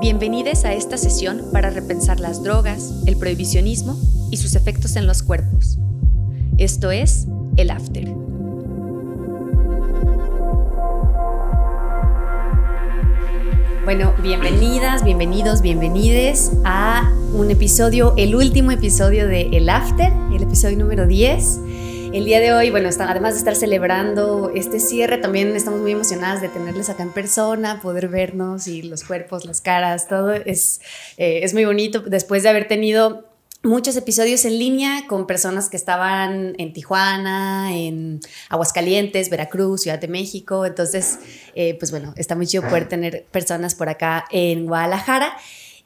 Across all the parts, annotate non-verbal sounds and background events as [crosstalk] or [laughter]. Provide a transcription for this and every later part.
Bienvenidos a esta sesión para repensar las drogas, el prohibicionismo y sus efectos en los cuerpos. Esto es el After. Bueno, bienvenidas, bienvenidos, bienvenides a un episodio, el último episodio de El After, el episodio número 10. El día de hoy, bueno, además de estar celebrando este cierre, también estamos muy emocionadas de tenerles acá en persona, poder vernos y los cuerpos, las caras, todo es, eh, es muy bonito después de haber tenido muchos episodios en línea con personas que estaban en Tijuana, en Aguascalientes, Veracruz, Ciudad de México. Entonces, eh, pues bueno, está muy chido poder tener personas por acá en Guadalajara.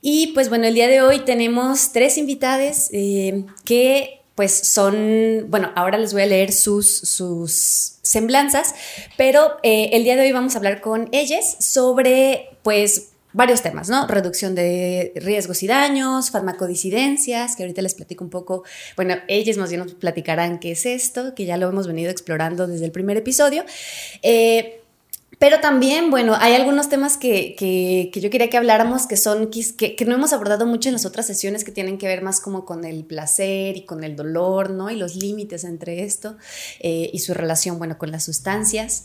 Y pues bueno, el día de hoy tenemos tres invitadas eh, que pues son, bueno, ahora les voy a leer sus, sus semblanzas, pero eh, el día de hoy vamos a hablar con ellas sobre, pues, varios temas, ¿no? Reducción de riesgos y daños, farmacodisidencias, que ahorita les platico un poco, bueno, ellas más bien nos platicarán qué es esto, que ya lo hemos venido explorando desde el primer episodio. Eh, pero también, bueno, hay algunos temas que, que, que yo quería que habláramos que son, que, que, no hemos abordado mucho en las otras sesiones que tienen que ver más como con el placer y con el dolor, ¿no? Y los límites entre esto eh, y su relación, bueno, con las sustancias.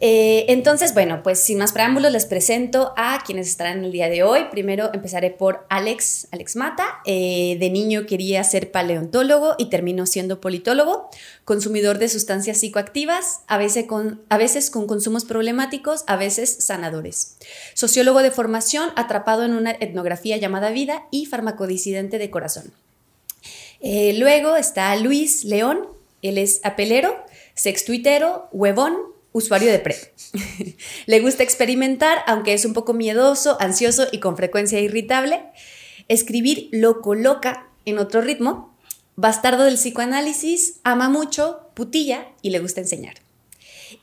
Eh, entonces, bueno, pues sin más preámbulos les presento a quienes estarán el día de hoy. Primero empezaré por Alex, Alex Mata. Eh, de niño quería ser paleontólogo y terminó siendo politólogo, consumidor de sustancias psicoactivas, a veces con, a veces con consumos problemáticos, a veces sanadores. Sociólogo de formación, atrapado en una etnografía llamada vida y farmacodisidente de corazón. Eh, luego está Luis León, él es apelero, sextuitero, huevón, usuario de PrEP. [laughs] Le gusta experimentar, aunque es un poco miedoso, ansioso y con frecuencia irritable. Escribir lo coloca en otro ritmo. Bastardo del psicoanálisis, ama mucho, putilla y le gusta enseñar.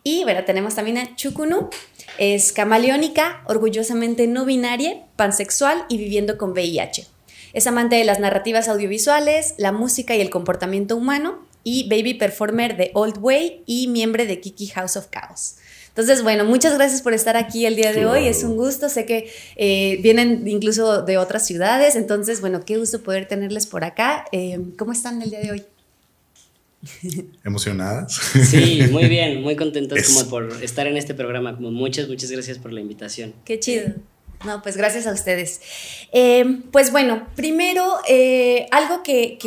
Y bueno, tenemos también a Chukunu. Es camaleónica, orgullosamente no binaria, pansexual y viviendo con VIH. Es amante de las narrativas audiovisuales, la música y el comportamiento humano y baby performer de Old Way y miembro de Kiki House of Chaos. Entonces, bueno, muchas gracias por estar aquí el día de hoy. Es un gusto. Sé que eh, vienen incluso de otras ciudades. Entonces, bueno, qué gusto poder tenerles por acá. Eh, ¿Cómo están el día de hoy? [laughs] ¿Emocionadas? Sí, muy bien, muy contentos como por estar en este programa. Como muchas, muchas gracias por la invitación. Qué chido. No, pues gracias a ustedes. Eh, pues bueno, primero, eh, algo que,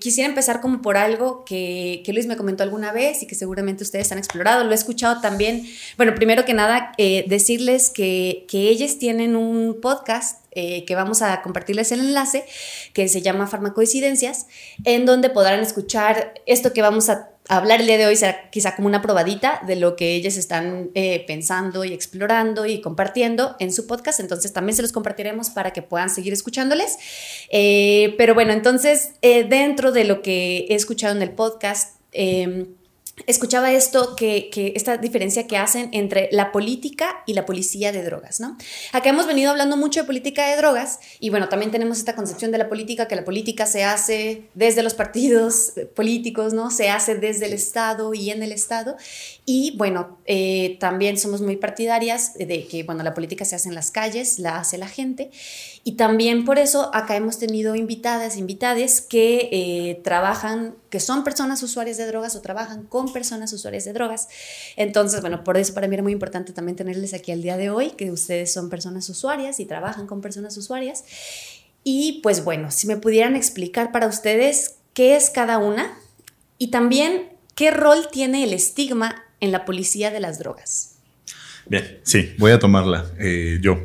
quisiera empezar como por algo que, Luis me comentó alguna vez y que seguramente ustedes han explorado, lo he escuchado también. Bueno, primero que nada, eh, decirles que, que ellos tienen un podcast que vamos a compartirles el enlace, que se llama Farmacodicidencias, en donde podrán escuchar esto que vamos a hablar el día de hoy será quizá como una probadita de lo que ellas están eh, pensando y explorando y compartiendo en su podcast. Entonces también se los compartiremos para que puedan seguir escuchándoles. Eh, pero bueno, entonces eh, dentro de lo que he escuchado en el podcast, em, escuchaba esto, que, esta diferencia que hacen entre la política y la policía de drogas, ¿no? Acá hemos venido hablando mucho de política de drogas y bueno, también tenemos esta concepción de la política, que la política se hace desde los partidos políticos, ¿no? Se hace desde el Estado y en el Estado. Y bueno, eh, también somos muy partidarias de que, bueno, la política se hace en las calles, la hace la gente. Y también por eso acá hemos tenido invitadas, invitades que eh, trabajan, que son personas usuarias de drogas o trabajan con personas usuarias de drogas. Entonces, bueno, por eso para mí era muy importante también tenerles aquí al día de hoy, que ustedes son personas usuarias y trabajan con personas usuarias. Y pues bueno, si me pudieran explicar para ustedes qué es cada una y también qué rol tiene el estigma en la policía de las drogas. Bien, sí, voy a tomarla eh, yo.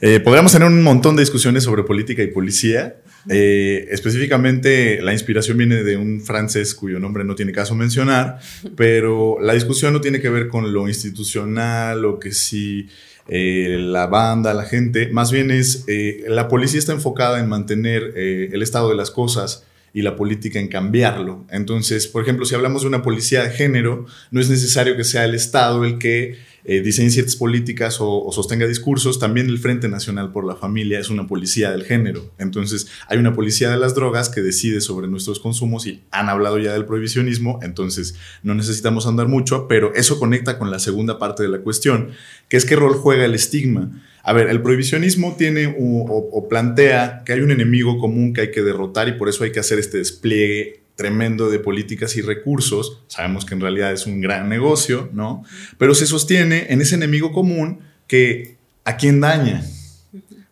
Eh, podríamos tener un montón de discusiones sobre política y policía. Eh, específicamente, la inspiración viene de un francés cuyo nombre no tiene caso mencionar, pero la discusión no tiene que ver con lo institucional o que si la banda, la gente, más bien es la policía está enfocada en mantener el estado de las cosas y la política en cambiarlo. Entonces, por ejemplo, si hablamos de una policía de género, no es necesario que sea el Estado el que eh, diseñe ciertas políticas o, sostenga discursos. También el Frente Nacional por la Familia es una policía del género. Entonces, hay una policía de las drogas que decide sobre nuestros consumos y han hablado ya del prohibicionismo, entonces no necesitamos andar mucho, pero eso conecta con la segunda parte de la cuestión, que es qué rol juega el estigma. A ver, el prohibicionismo tiene o, plantea que hay un enemigo común que hay que derrotar y por eso hay que hacer este despliegue tremendo de políticas y recursos. Sabemos que en realidad es un gran negocio, ¿no? Pero se sostiene en ese enemigo común que a quién daña.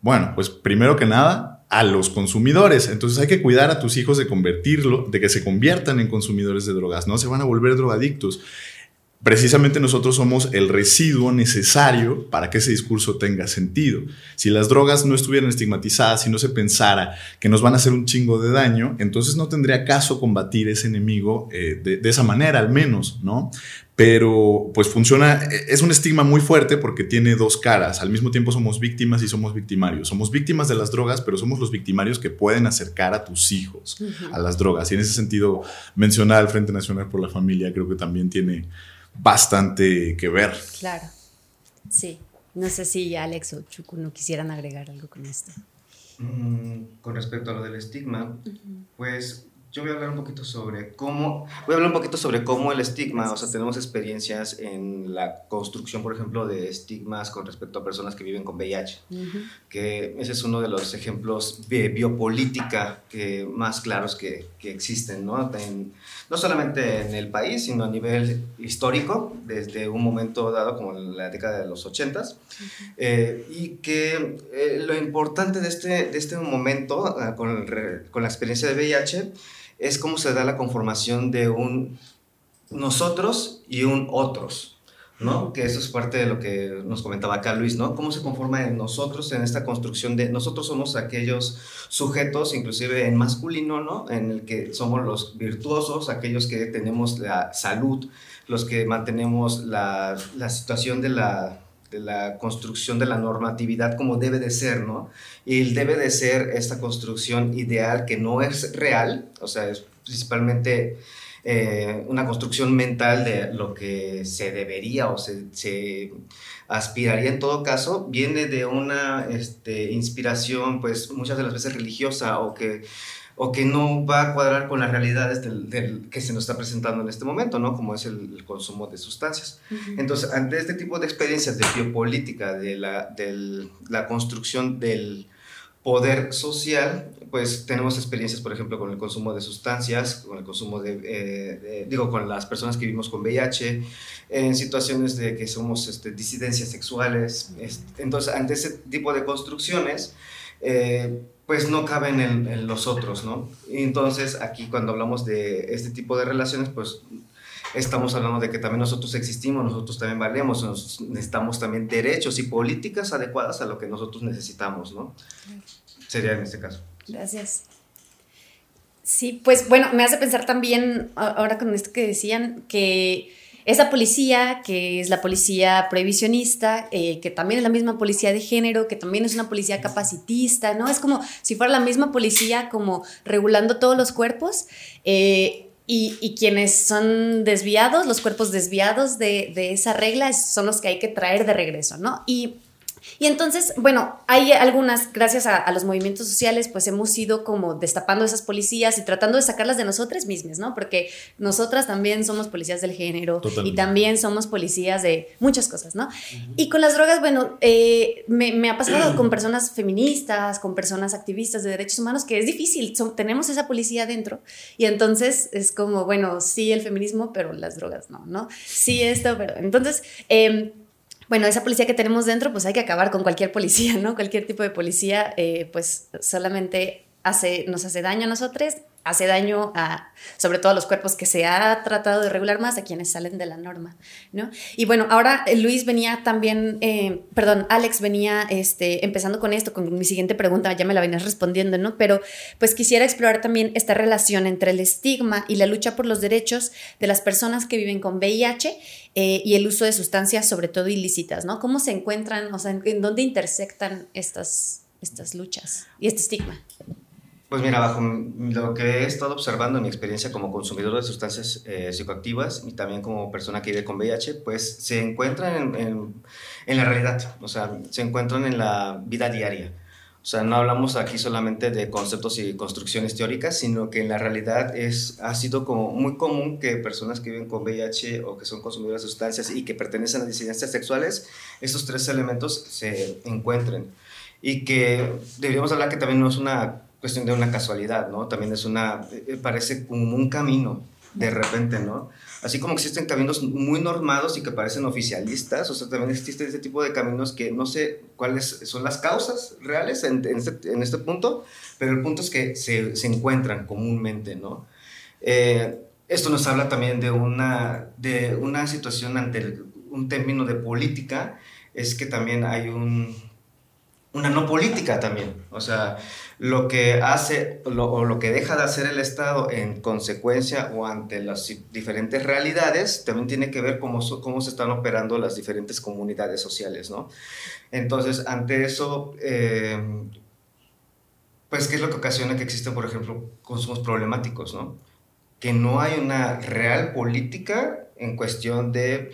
Bueno, pues primero que nada, a los consumidores. Entonces hay que cuidar a tus hijos de convertirlo, de que se conviertan en consumidores de drogas, no se van a volver drogadictos precisamente nosotros somos el residuo necesario para que ese discurso tenga sentido. Si las drogas no estuvieran estigmatizadas, si no se pensara que nos van a hacer un chingo de daño, entonces no tendría caso combatir ese enemigo eh, de, de, esa manera, al menos, ¿no? Pero pues funciona, e, es un estigma muy fuerte porque tiene dos caras. Al mismo tiempo somos víctimas y somos victimarios. Somos víctimas de las drogas, pero somos los victimarios que pueden acercar a tus hijos a las drogas. Y en ese sentido, mencionar al Frente Nacional por la Familia creo que también tiene bastante que ver. Claro, sí. No sé si Alex o Chuku no quisieran agregar algo con esto. Mm, con respecto a lo del estigma, pues yo voy a hablar un poquito sobre cómo, voy a hablar un poquito sobre cómo el estigma, o sea, tenemos experiencias en la construcción, por ejemplo, de estigmas con respecto a personas que viven con VIH, que ese es uno de los ejemplos de biopolítica que, más claros que, que existen, ¿no? no solamente en el país, sino a nivel histórico, desde un momento dado como en la década de los 80 eh, y que eh, lo importante de este, de este momento, ah, con, con la experiencia de VIH, es cómo se da la conformación de un nosotros y un otros, ¿no? Que eso es parte de lo que nos comentaba acá Luis, ¿no? Cómo se conforma en nosotros, en esta construcción de nosotros somos aquellos sujetos, inclusive en masculino, ¿no? En el que somos los virtuosos, aquellos que tenemos la salud, los que mantenemos la, la situación de la de la construcción de la normatividad como debe de ser, ¿no? Y debe de ser esta construcción ideal que no es real, o sea, es principalmente eh, una construcción mental de lo que se debería o se, se aspiraría en todo caso, viene de una este, inspiración, pues muchas de las veces religiosa o que o que no va a cuadrar con las realidades del, que se nos está presentando en este momento, ¿no? Como es el, consumo de sustancias. Entonces, ante este tipo de experiencias de biopolítica, de la, de la construcción del poder social, pues tenemos experiencias, por ejemplo, con el consumo de sustancias, con el consumo de, eh, digo, con las personas que vivimos con VIH, en situaciones de que somos este, disidencias sexuales. entonces, ante ese tipo de construcciones, eh, pues no caben en, los otros, ¿no? Y entonces aquí cuando hablamos de este tipo de relaciones, pues estamos hablando de que también nosotros existimos, nosotros también valemos, necesitamos también derechos y políticas adecuadas a lo que nosotros necesitamos, ¿no? Sería en este caso. Gracias. Sí, pues bueno, me hace pensar también, ahora con esto que decían, que esa policía, que es la policía prohibicionista, eh, que también es la misma policía de género, que también es una policía capacitista, ¿no? Es como si fuera la misma policía como regulando todos los cuerpos. Eh, y, quienes son desviados, los cuerpos desviados de, de, esa regla, son los que hay que traer de regreso, ¿no? Y y entonces, bueno, hay algunas, gracias a, los movimientos sociales, pues hemos ido como destapando esas policías y tratando de sacarlas de nosotras mismas, ¿no? Porque nosotras también somos policías del género y también somos policías de muchas cosas, ¿no? Y con las drogas, bueno, eh, me, ha pasado con personas feministas, con personas activistas de derechos humanos, que es difícil, tenemos esa policía dentro y entonces es como, bueno, sí el feminismo, pero las drogas no, ¿no? Sí esto, pero entonces... Eh, bueno, esa policía que tenemos dentro, pues hay que acabar con cualquier policía, ¿no? Cualquier tipo de policía, eh, pues solamente hace, nos hace daño a nosotros hace daño a, sobre todo a los cuerpos que se ha tratado de regular más, a quienes salen de la norma, ¿no? Y bueno, ahora eh, Luis venía también, eh, perdón, Alex venía este, empezando con esto, con mi siguiente pregunta, ya me la venías respondiendo, ¿no? Pero pues quisiera explorar también esta relación entre el estigma y la lucha por los derechos de las personas que viven con VIH eh, y el uso de sustancias, sobre todo ilícitas, ¿no? ¿Cómo se encuentran, o sea, en, dónde intersectan estas, estas luchas y este estigma? Pues mira, bajo lo que he estado observando en mi experiencia como consumidor de sustancias eh, psicoactivas y también como persona que vive con VIH, pues se encuentran en, en, la realidad, o sea, se encuentran en la vida diaria. O sea, no hablamos aquí solamente de conceptos y construcciones teóricas, sino que en la realidad es, ha sido como muy común que personas que viven con VIH o que son consumidoras de sustancias y que pertenecen a disidencias sexuales, esos tres elementos se encuentren. Y que deberíamos hablar que también no es una cuestión de una casualidad, ¿no? También es una, eh, parece como un camino de repente, ¿no? Así como existen caminos muy normados y que parecen oficialistas, o sea, también existen este tipo de caminos que no sé cuáles son las causas reales en, este, en este, punto, pero el punto es que se, se encuentran comúnmente, ¿no? Eh, esto nos habla también de una, de una situación ante un término de política, es que también hay un, una no política también, o sea, lo que hace o lo que deja de hacer el Estado en consecuencia o ante las diferentes realidades también tiene que ver cómo, cómo se están operando las diferentes comunidades sociales, ¿no? Entonces, ante eso, eh, pues, ¿qué es lo que ocasiona que existen, por ejemplo, consumos problemáticos, ¿no? Que no hay una real política en cuestión de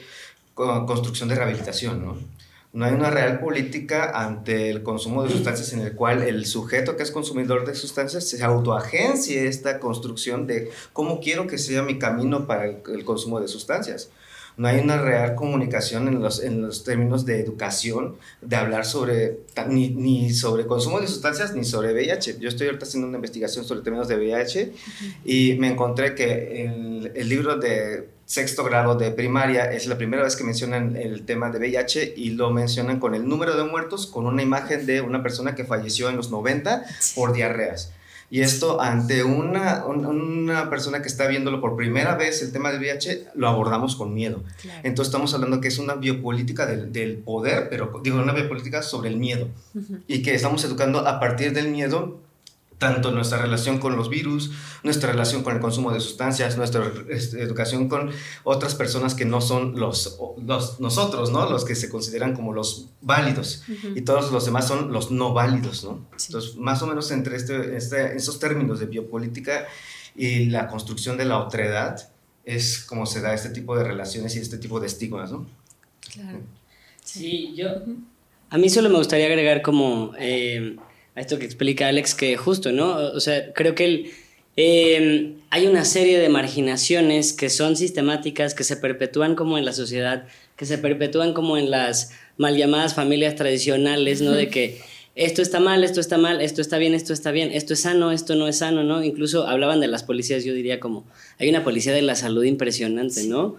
construcción de rehabilitación, ¿no? No hay una real política ante el consumo de sustancias en el cual el sujeto que es consumidor de sustancias se autoagencie esta construcción de cómo quiero que sea mi camino para el, consumo de sustancias. No hay una real comunicación en los, en los términos de educación, de hablar sobre, ni, ni, sobre consumo de sustancias ni sobre VIH. Yo estoy ahorita haciendo una investigación sobre términos de VIH y me encontré que el, el libro de sexto grado de primaria es la primera vez que mencionan el tema de VIH y lo mencionan con el número de muertos, con una imagen de una persona que falleció en los 90 por diarreas. Y esto ante una, una persona que está viéndolo por primera vez el tema del VIH, lo abordamos con miedo. Entonces estamos hablando que es una biopolítica del, del, poder, pero digo, una biopolítica sobre el miedo. Y que estamos educando a partir del miedo tanto nuestra relación con los virus, nuestra relación con el consumo de sustancias, nuestra este, educación con otras personas que no son los, los nosotros, ¿no? Los que se consideran como los válidos y todos los demás son los no válidos, ¿no? Entonces, más o menos entre este, este, esos términos de biopolítica y la construcción de la otredad es como se da este tipo de relaciones y este tipo de estigmas, ¿no? Claro. Sí, yo... A mí solo me gustaría agregar como... Eh, a esto que explica Alex, que justo, ¿no? O sea, creo que el, em, hay una serie de marginaciones que son sistemáticas, que se perpetúan como en la sociedad, que se perpetúan como en las mal llamadas familias tradicionales, ¿no? De que esto está mal, esto está mal, esto está bien, esto está bien, esto es sano, esto no es sano, ¿no? Incluso hablaban de las policías, yo diría como, hay una policía de la salud impresionante, ¿no?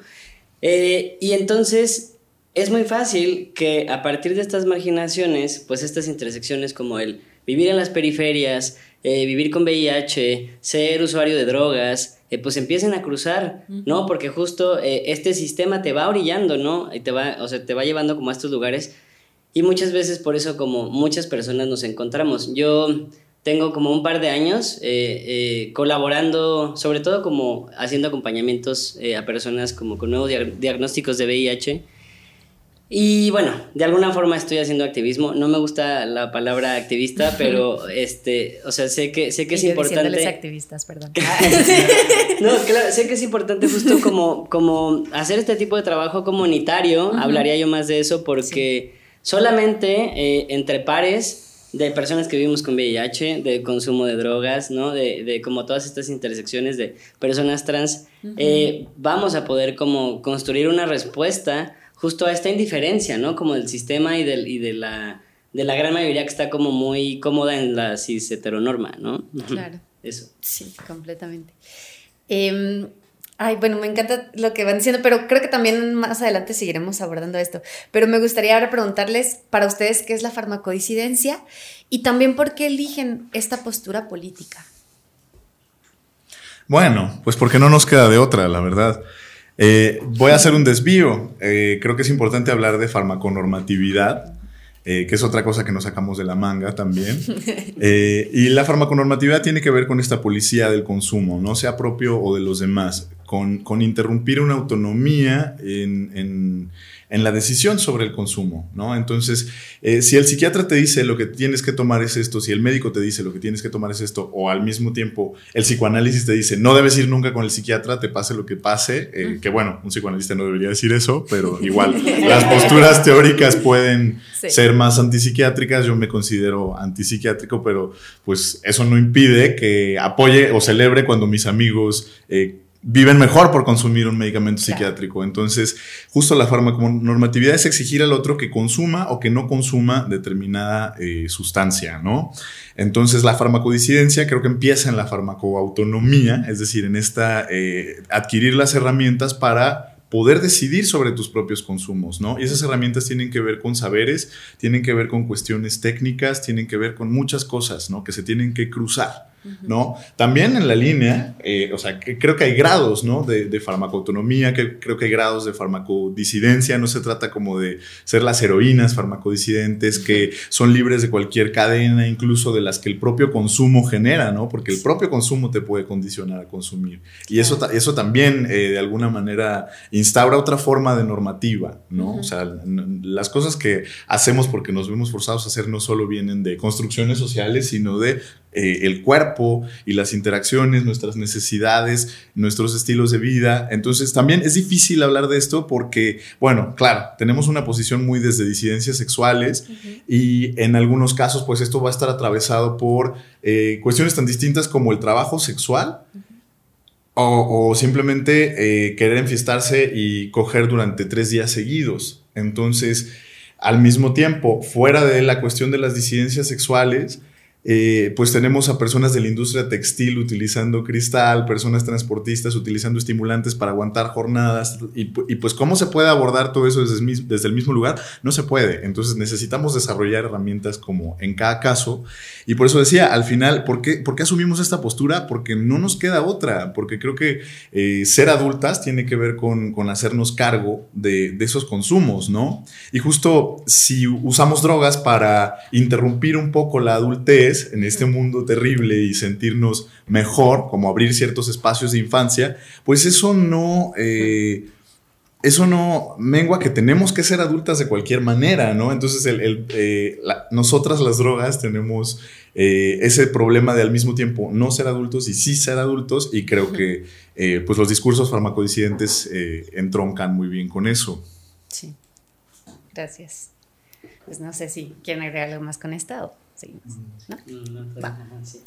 Eh, y entonces es muy fácil que a partir de estas marginaciones, pues estas intersecciones como el vivir en las periferias, eh, vivir con VIH, ser usuario de drogas, eh, pues empiecen a cruzar, ¿no? Porque justo eh, este sistema te va orillando, ¿no? Y te va, o sea, te va llevando como a estos lugares. Y muchas veces por eso como muchas personas nos encontramos. Yo tengo como un par de años colaborando, sobre todo como haciendo acompañamientos a personas como con nuevos diagnósticos de VIH y bueno, de alguna forma estoy haciendo activismo. No me gusta la palabra activista, [laughs] pero este, o sea, sé que sé que es importante. activistas, perdón. [laughs] no, claro, sé que es importante justo como como hacer este tipo de trabajo comunitario. Hablaría yo más de eso porque solamente eh, entre pares de personas que vivimos con VIH, de consumo de drogas, ¿no? De, de como todas estas intersecciones de personas trans, eh, vamos a poder como construir una respuesta justo a esta indiferencia, ¿no? Como del sistema y, del, y de, la, de la gran mayoría que está como muy cómoda en la cis heteronorma, ¿no? Claro. [laughs] Eso. Sí, completamente. Em, ay, bueno, me encanta lo que van diciendo, pero creo que también más adelante seguiremos abordando esto. Pero me gustaría ahora preguntarles para ustedes qué es la farmacodisidencia y también por qué eligen esta postura política. Bueno, pues porque no nos queda de otra, la verdad. Eh, voy a hacer un desvío. Eh, creo que es importante hablar de farmaconormatividad, eh, que es otra cosa que nos sacamos de la manga también. [laughs] y la farmaconormatividad tiene que ver con esta policía del consumo, no sea propio o de los demás. con, con interrumpir una autonomía en, en, en, la decisión sobre el consumo, ¿no? Entonces, eh, si el psiquiatra te dice lo que tienes que tomar es esto, si el médico te dice lo que tienes que tomar es esto, o al mismo tiempo el psicoanálisis te dice no debes ir nunca con el psiquiatra, te pase lo que pase, eh, que bueno, un psicoanalista no debería decir eso, pero [laughs] igual las posturas teóricas pueden ser más antipsiquiátricas, yo me considero antipsiquiátrico, pero pues eso no impide que apoye o celebre cuando mis amigos... Eh, viven mejor por consumir un medicamento psiquiátrico. Entonces, justo la farmaconormatividad es exigir al otro que consuma o que no consuma determinada eh, sustancia, ¿no? Entonces, la farmacodisidencia creo que empieza en la farmacoautonomía, es decir, en esta eh, adquirir las herramientas para poder decidir sobre tus propios consumos, ¿no? Y esas herramientas tienen que ver con saberes, tienen que ver con cuestiones técnicas, tienen que ver con muchas cosas, ¿no? Que se tienen que cruzar. ¿No? También en la línea, eh, o sea, que creo que hay grados, ¿no? De, de farmacoautonomía, que creo que hay grados de farmacodisidencia, no se trata como de ser las heroínas farmacodisidentes que son libres de cualquier cadena, incluso de las que el propio consumo genera, ¿no? Porque el propio consumo te puede condicionar a consumir. Y eso, eso también, eh, de alguna manera, instaura otra forma de normativa, ¿no? O sea, las cosas que hacemos porque nos vemos forzados a hacer no solo vienen de construcciones sociales, sino de eh, el cuerpo y las interacciones, nuestras necesidades, nuestros estilos de vida. Entonces también es difícil hablar de esto porque, bueno, claro, tenemos una posición muy desde disidencias sexuales y en algunos casos pues esto va a estar atravesado por eh, cuestiones tan distintas como el trabajo sexual. O, simplemente eh, querer enfiestarse y coger durante tres días seguidos. Entonces, al mismo tiempo, fuera de la cuestión de las disidencias sexuales, eh, pues tenemos a personas de la industria textil utilizando cristal, personas transportistas utilizando estimulantes para aguantar jornadas y, pues cómo se puede abordar todo eso desde el, mismo lugar, no se puede. Entonces necesitamos desarrollar herramientas como en cada caso y por eso decía, al final, ¿por qué, por qué asumimos esta postura? Porque no nos queda otra, porque creo que eh, ser adultas tiene que ver con, con hacernos cargo de, de esos consumos, ¿no? Y justo si usamos drogas para interrumpir un poco la adultez, en este mundo terrible y sentirnos mejor, como abrir ciertos espacios de infancia, pues eso no... Eh, eso no mengua que tenemos que ser adultas de cualquier manera, ¿no? Entonces, el, eh, nosotras las drogas tenemos eh, ese problema de al mismo tiempo no ser adultos y sí ser adultos y creo que pues los discursos farmacodisidentes entroncan muy bien con eso. Sí, gracias. Pues no sé si quieren agregar algo más con esto.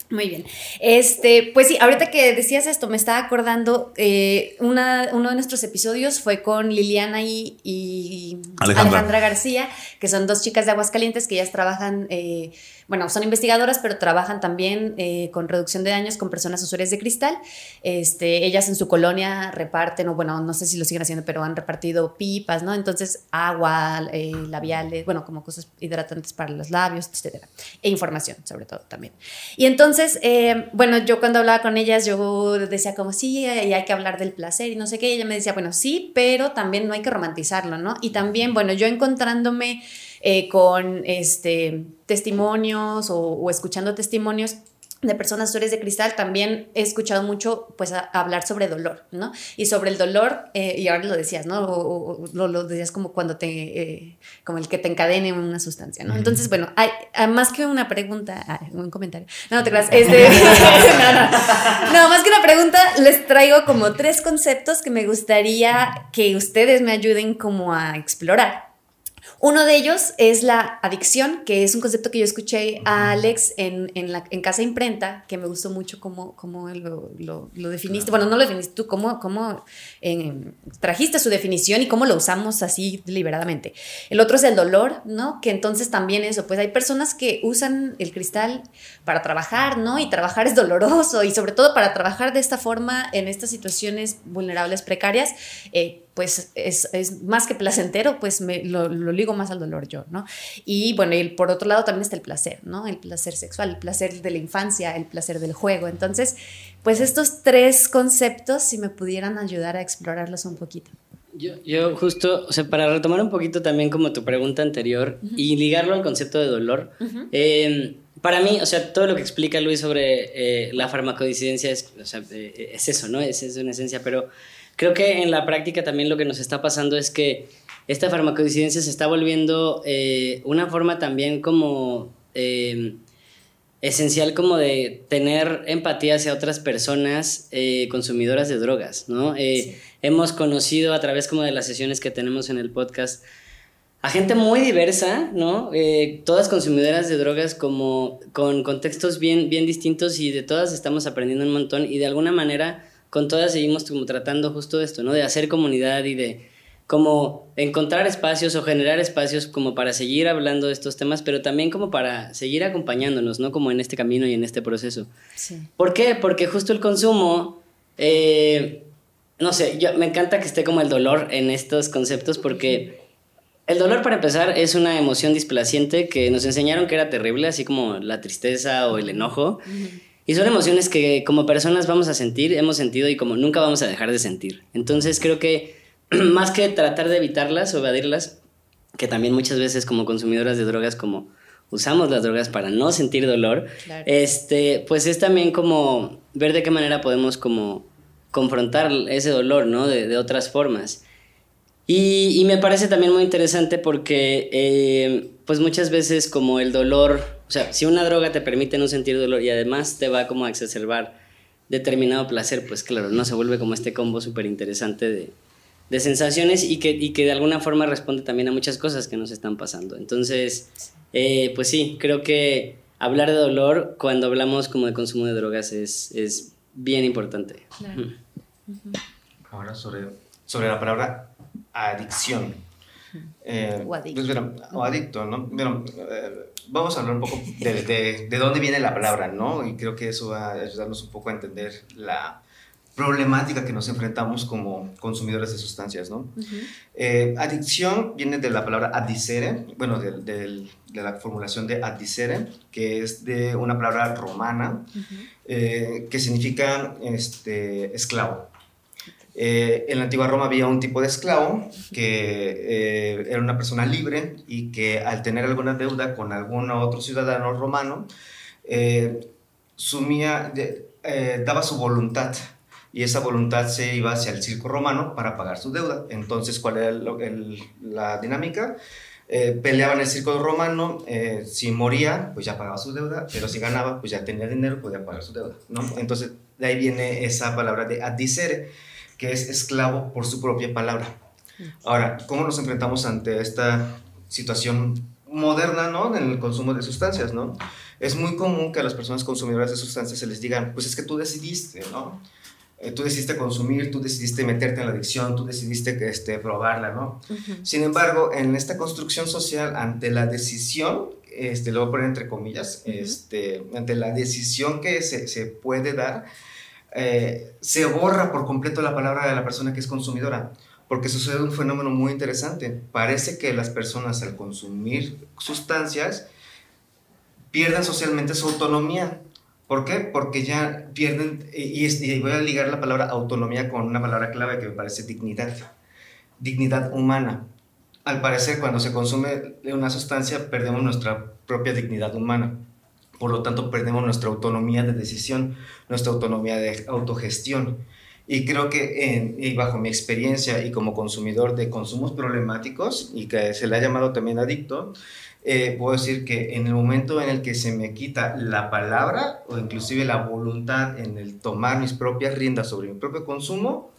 Muy bien. Este, pues sí, ahorita que decías esto, me estaba acordando, eh, una, uno de nuestros episodios fue con Liliana y, Alejandra. García, que son dos chicas de Aguascalientes que ellas trabajan eh, bueno, son investigadoras, pero trabajan también eh, con reducción de daños con personas usuarias de cristal. Este, ellas en su colonia reparten, o bueno, no sé si lo siguen haciendo, pero han repartido pipas, ¿no? Entonces, agua, eh, labiales, bueno, como cosas hidratantes para los labios, etcétera. E información, sobre todo, también. Y entonces, eh, bueno, yo cuando hablaba con ellas, yo decía como, sí, hay que hablar del placer y no sé qué. Y ella me decía, bueno, sí, pero también no hay que romantizarlo, ¿no? Y también, bueno, yo encontrándome eh, con este, testimonios o, escuchando testimonios de personas usuarias de cristal también he escuchado mucho pues hablar sobre dolor, ¿no? Y sobre el dolor, eh, y ahora lo decías, ¿no? O, lo, decías como cuando te, eh, como el que te encadene una sustancia, ¿no? Entonces, bueno, hay, más que una pregunta, un comentario, no, te creas, [laughs] este, [laughs] no, no, más que una pregunta, les traigo como tres conceptos que me gustaría que ustedes me ayuden como a explorar. Uno de ellos es la adicción, que es un concepto que yo escuché a Alex en, en, la, en Casa Imprenta, que me gustó mucho cómo, cómo lo, lo, lo, definiste. Bueno, no lo definiste tú, cómo, cómo eh, trajiste su definición y cómo lo usamos así deliberadamente. El otro es el dolor, ¿no? Que entonces también eso, pues hay personas que usan el cristal para trabajar, ¿no? Y trabajar es doloroso y sobre todo para trabajar de esta forma en estas situaciones vulnerables, precarias. Eh, pues es, es, más que placentero, pues me, lo, lo, ligo más al dolor yo, ¿no? Y bueno, y por otro lado también está el placer, ¿no? El placer sexual, el placer de la infancia, el placer del juego. Entonces, pues estos tres conceptos, si me pudieran ayudar a explorarlos un poquito. Yo, yo justo, o sea, para retomar un poquito también como tu pregunta anterior y ligarlo al concepto de dolor, para mí, o sea, todo lo que explica Luis sobre eh, la farmacodicidencia es, o sea, eh, es eso, ¿no? Es, es una esencia, pero creo que en la práctica también lo que nos está pasando es que esta farmacodicidencia se está volviendo eh, una forma también como esencial como de tener empatía hacia otras personas consumidoras de drogas, ¿no? Hemos conocido a través como de las sesiones que tenemos en el podcast a gente muy diversa, ¿no? Eh, todas consumidoras de drogas como con contextos bien, bien distintos y de todas estamos aprendiendo un montón y de alguna manera con todas seguimos como tratando justo esto, ¿no? De hacer comunidad y de como encontrar espacios o generar espacios como para seguir hablando de estos temas, pero también como para seguir acompañándonos, ¿no? Como en este camino y en este proceso. Sí. ¿Por qué? Porque justo el consumo, eh, no sé, yo, me encanta que esté como el dolor en estos conceptos porque... El dolor, para empezar, es una emoción displaciente que nos enseñaron que era terrible, así como la tristeza o el enojo. Y son emociones que como personas vamos a sentir, hemos sentido y como nunca vamos a dejar de sentir. Entonces creo que [clears throat] más que tratar de evitarlas o evadirlas, que también muchas veces como consumidoras de drogas como usamos las drogas para no sentir dolor, este, pues es también como ver de qué manera podemos como confrontar ese dolor, ¿no? De, de otras formas. Y, me parece también muy interesante porque, eh, pues muchas veces como el dolor, o sea, si una droga te permite no sentir dolor y además te va como a exacerbar determinado placer, pues claro, no se vuelve como este combo súper interesante de, de, sensaciones y que, y que de alguna forma responde también a muchas cosas que nos están pasando. Entonces, eh, pues sí, creo que hablar de dolor cuando hablamos como de consumo de drogas es, es bien importante. Ahora sobre, sobre la palabra adicción. Eh, o, adicto. Pues, o adicto, ¿no? Eh, vamos a hablar un poco de, de, dónde viene la palabra, ¿no? Y creo que eso va a ayudarnos un poco a entender la problemática que nos enfrentamos como consumidores de sustancias, ¿no? Eh, adicción viene de la palabra adicere, bueno, de, de, la formulación de adicere, que es de una palabra romana que significa este, esclavo. Eh, en la antigua Roma había un tipo de esclavo que eh, era una persona libre y que al tener alguna deuda con algún otro ciudadano romano, eh, sumía, daba su voluntad y esa voluntad se iba hacia el circo romano para pagar su deuda. Entonces, ¿cuál era la dinámica? peleaba en el circo romano, si moría, pues ya pagaba su deuda, pero si ganaba, pues ya tenía dinero, podía pagar su deuda. ¿no? Entonces, de ahí viene esa palabra de adicere que es esclavo por su propia palabra. Ahora, ¿cómo nos enfrentamos ante esta situación moderna, ¿no? En el consumo de sustancias, ¿no? Es muy común que a las personas consumidoras de sustancias se les digan, pues es que tú decidiste, ¿no? Eh, tú decidiste consumir, tú decidiste meterte en la adicción, tú decidiste que, este, probarla, ¿no? Sin embargo, en esta construcción social, ante la decisión, este, lo voy a poner entre comillas, este, ante la decisión que se, se puede dar, eh, se borra por completo la palabra de la persona que es consumidora, porque sucede un fenómeno muy interesante. Parece que las personas al consumir sustancias pierden socialmente su autonomía. ¿Por qué? Porque ya pierden, y, y voy a ligar la palabra autonomía con una palabra clave que me parece dignidad, dignidad humana. Al parecer, cuando se consume una sustancia, perdemos nuestra propia dignidad humana. Por lo tanto, perdemos nuestra autonomía de decisión, nuestra autonomía de autogestión. Y creo que y bajo mi experiencia y como consumidor de consumos problemáticos, y que se le ha llamado también adicto, eh, puedo decir que en el momento en el que se me quita la palabra o inclusive la voluntad en el tomar mis propias riendas sobre mi propio consumo,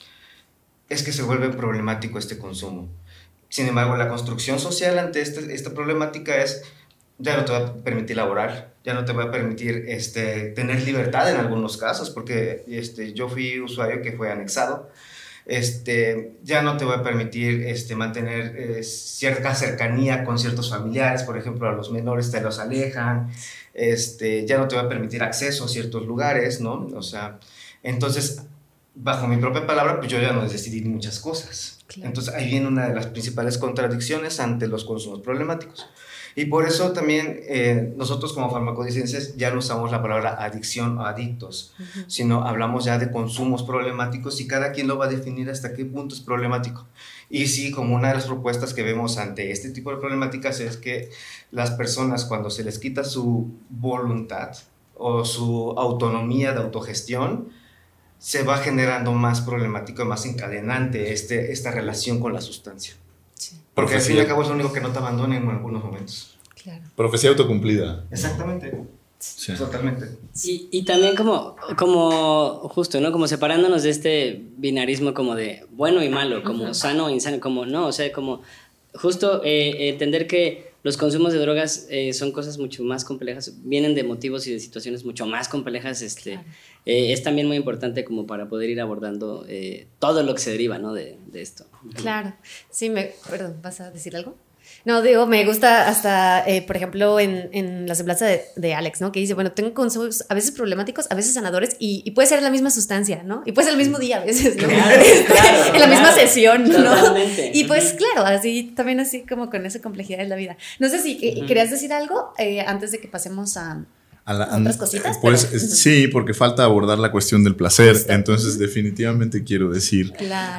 es que se vuelve problemático este consumo. Sin embargo, la construcción social ante este, esta problemática es ya no te va a permitir laborar, ya no te va a permitir este, tener libertad en algunos casos, porque este, yo fui usuario que fue anexado, este, ya no te va a permitir este, mantener eh, cierta cercanía con ciertos familiares, por ejemplo, a los menores te los alejan, este, ya no te va a permitir acceso a ciertos lugares, ¿no? O sea, entonces, bajo mi propia palabra, pues yo ya no decidí muchas cosas. Entonces ahí viene una de las principales contradicciones ante los consumos problemáticos. Y por eso también eh, nosotros como farmacodicienses ya no usamos la palabra adicción o adictos, sino hablamos ya de consumos problemáticos y cada quien lo va a definir hasta qué punto es problemático. Y sí, como una de las propuestas que vemos ante este tipo de problemáticas es que las personas cuando se les quita su voluntad o su autonomía de autogestión, se va generando más problemático y más encadenante este, esta relación con la sustancia. Porque al fin y al cabo es lo único que no te abandona en algunos momentos. Claro. Profecía autocumplida. Exactamente. Totalmente. Y, y, también como, como, justo, ¿no? Como separándonos de este binarismo como de bueno y malo, como sano o insano, como no, o sea, como justo eh, entender que los consumos de drogas eh, son cosas mucho más complejas, vienen de motivos y de situaciones mucho más complejas, este, eh, es también muy importante como para poder ir abordando todo lo que se deriva, ¿no? De, de esto. Claro, sí, me, perdón, ¿vas a decir algo? No, digo, me gusta hasta, eh, por ejemplo, en, en la semblanza de, de, Alex, ¿no? Que dice, bueno, tengo consumos a veces problemáticos, a veces sanadores, y, y, puede ser la misma sustancia, ¿no? Y puede ser el mismo día a veces, ¿no? Claro, [laughs] claro, en la misma sesión, ¿no? Y pues claro, así también así como con esa complejidad de la vida. No sé si eh, querías decir algo eh, antes de que pasemos a... A otras cositas. Pues sí, porque falta abordar la cuestión del placer. Entonces, definitivamente quiero decir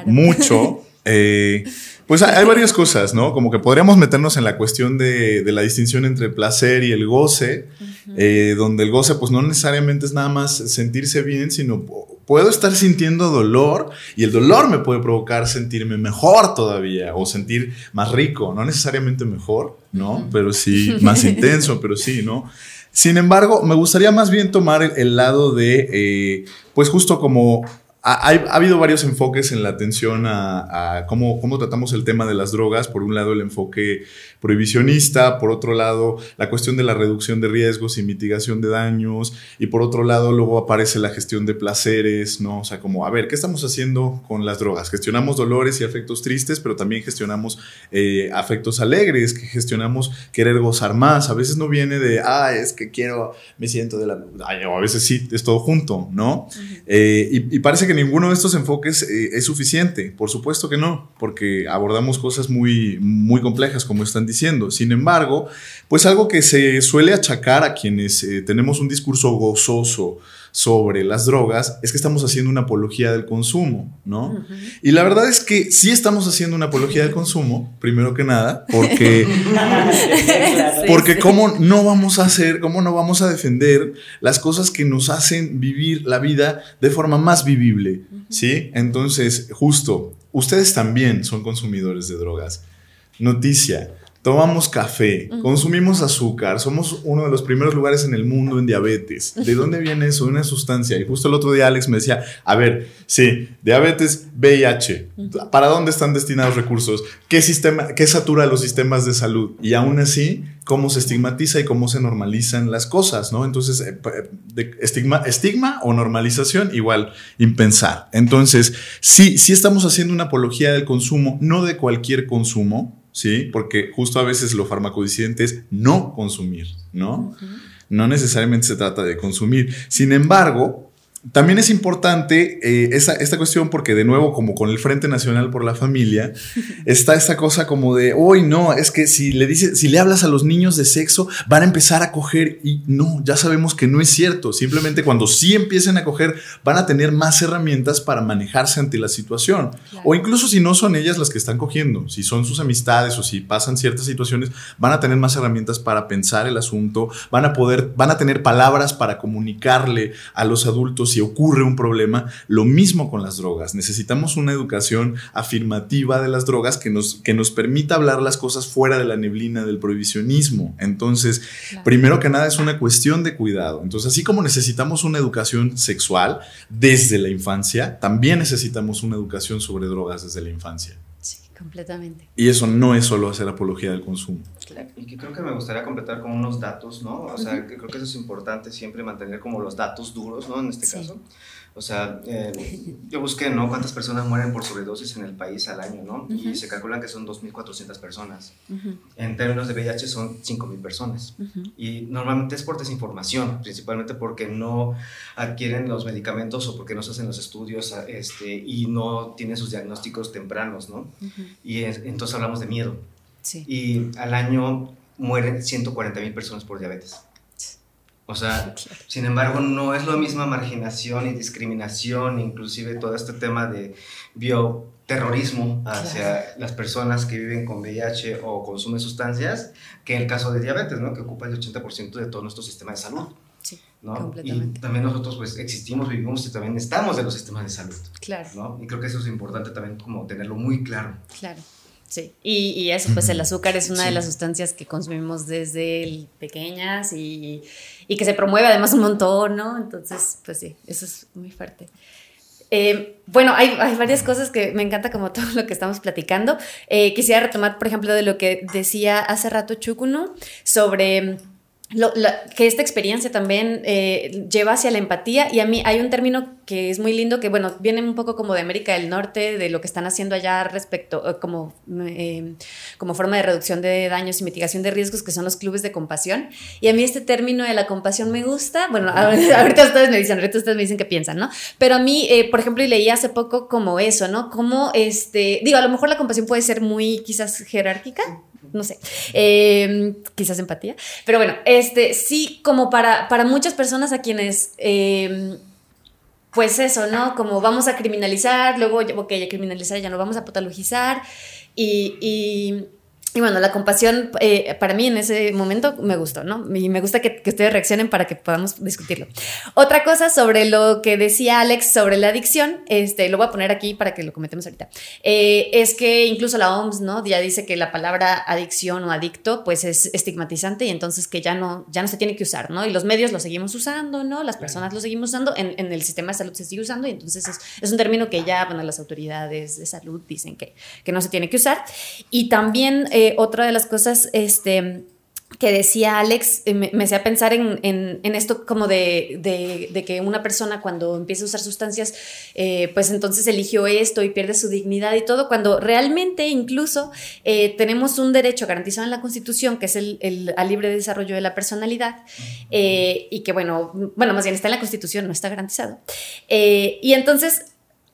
mucho. Eh, pues hay, varias cosas, ¿no? Como que podríamos meternos en la cuestión de, la distinción entre el placer y el goce, eh, donde el goce pues no necesariamente es nada más sentirse bien, sino puedo estar sintiendo dolor y el dolor me puede provocar sentirme mejor todavía o sentir más rico, no necesariamente mejor, ¿no? Pero sí más intenso, pero sí, ¿no? Sin embargo, me gustaría más bien tomar el, lado de, eh, pues justo como ha, habido varios enfoques en la atención a, cómo, cómo, tratamos el tema de las drogas. Por un lado, el enfoque prohibicionista, por otro lado, la cuestión de la reducción de riesgos y mitigación de daños, y por otro lado, luego aparece la gestión de placeres, ¿no? O sea, como, a ver, ¿qué estamos haciendo con las drogas? Gestionamos dolores y afectos tristes, pero también gestionamos eh, afectos alegres, que gestionamos querer gozar más. A veces no viene de, ah, es que quiero, me siento de la. Ay, o a veces sí, es todo junto, ¿no? Eh, y, y parece que que ninguno de estos enfoques eh, es suficiente. Por supuesto que no, porque abordamos cosas muy, muy complejas, como están diciendo. Sin embargo, pues algo que se suele achacar a quienes eh, tenemos un discurso gozoso, sobre las drogas es que estamos haciendo una apología del consumo, ¿no? Y la verdad es que sí estamos haciendo una apología del consumo, primero que nada, porque, [laughs] porque cómo no vamos a hacer, cómo no vamos a defender las cosas que nos hacen vivir la vida de forma más vivible, ¿sí? Entonces, justo, ustedes también son consumidores de drogas. Noticia, Tomamos café, consumimos azúcar, somos uno de los primeros lugares en el mundo en diabetes. ¿De dónde [laughs] viene eso? Una sustancia. Y justo el otro día Alex me decía, a ver, sí, diabetes, VIH, ¿para dónde están destinados recursos? ¿Qué, sistema, qué satura los sistemas de salud? Y aún así, cómo se estigmatiza y cómo se normalizan las cosas, ¿no? Entonces, eh, de estigma, estigma o normalización, igual, impensar. Entonces, sí, sí estamos haciendo una apología del consumo, no de cualquier consumo, ¿sí? Porque justo a veces lo farmacodiciente es no consumir, ¿no? No necesariamente se trata de consumir. Sin embargo, también es importante eh, esta cuestión porque de nuevo, como con el Frente Nacional por la Familia, [laughs] está esta cosa como de, hoy no, es que si le dices, si le hablas a los niños de sexo, van a empezar a coger y no, ya sabemos que no es cierto. Simplemente cuando sí empiecen a coger, van a tener más herramientas para manejarse ante la situación. O incluso si no son ellas las que están cogiendo, si son sus amistades o si pasan ciertas situaciones, van a tener más herramientas para pensar el asunto, van a poder, van a tener palabras para comunicarle a los adultos si ocurre un problema, lo mismo con las drogas. Necesitamos una educación afirmativa de las drogas que nos, que nos permita hablar las cosas fuera de la neblina del prohibicionismo. Entonces, primero que nada es una cuestión de cuidado. Entonces, así como necesitamos una educación sexual desde la infancia, también necesitamos una educación sobre drogas desde la infancia. Completamente. Y eso no es solo hacer apología del consumo. Y que creo que me gustaría completar con unos datos, ¿no? O sea, creo que eso es importante siempre mantener como los datos duros, ¿no? En este caso. O sea, eh, yo busqué, ¿no? Cuántas personas mueren por sobredosis en el país al año, ¿no? Y se calculan que son 2.400 personas. En términos de VIH son 5.000 personas. Y normalmente es por desinformación, principalmente porque no adquieren los medicamentos o porque no se hacen los estudios este, y no tienen sus diagnósticos tempranos, ¿no? Y entonces hablamos de miedo. Sí. Y al año mueren 140.000 personas por diabetes. O sea, sin embargo, no es lo misma marginación y discriminación, inclusive todo este tema de bioterrorismo hacia las personas que viven con VIH o consumen sustancias, que el caso de diabetes, ¿no? Que ocupa el 80% de todo nuestro sistema de salud. Sí, ¿no? completamente. Y también nosotros pues existimos, vivimos y también estamos en los sistemas de salud. Claro. ¿no? Y creo que eso es importante también como tenerlo muy claro. Claro. Sí, y, y, eso, pues el azúcar es una de las sustancias que consumimos desde pequeñas y, y, que se promueve además un montón, ¿no? Entonces, pues sí, eso es muy fuerte. Eh, bueno, hay, hay, varias cosas que me encanta como todo lo que estamos platicando. Eh, quisiera retomar, por ejemplo, de lo que decía hace rato Chukuno sobre que esta experiencia también eh, lleva hacia la empatía y a mí hay un término que es muy lindo que bueno viene un poco como de América del Norte de lo que están haciendo allá respecto eh, como eh, como forma de reducción de daños y mitigación de riesgos que son los clubes de compasión. Y a mí este término de la compasión me gusta. Bueno [laughs] ahorita ustedes me dicen ahorita ustedes me dicen qué piensan no pero a mí por ejemplo y leí hace poco como eso no como este digo a lo mejor la compasión puede ser muy quizás jerárquica no sé, em, quizás empatía, pero bueno, este sí, como para, para muchas personas a quienes, em, pues eso, ¿no? Como vamos a criminalizar, luego, ok, ya criminalizar, ya no vamos a patologizar y y bueno, la compasión eh, para mí en ese momento me gustó, ¿no? Y me gusta que, que, ustedes reaccionen para que podamos discutirlo. Otra cosa sobre lo que decía Alex sobre la adicción, este, lo voy a poner aquí para que lo comentemos ahorita, eh, es que incluso la OMS, ¿no? Ya dice que la palabra adicción o adicto, pues es estigmatizante y entonces que ya no, ya no se tiene que usar, ¿no? Y los medios lo seguimos usando, ¿no? Las personas lo seguimos usando, en, en el sistema de salud se sigue usando y entonces es, es, un término que ya, bueno, las autoridades de salud dicen que, que no se tiene que usar. Y también... Eh, otra de las cosas este, que decía Alex, eh, me, hacía pensar en, esto como de, que una persona cuando empieza a usar sustancias, eh, pues entonces eligió esto y pierde su dignidad y todo, cuando realmente incluso tenemos un derecho garantizado en la Constitución, que es el, el al libre desarrollo de la personalidad, y que bueno, bueno, más bien está en la Constitución, no está garantizado. y entonces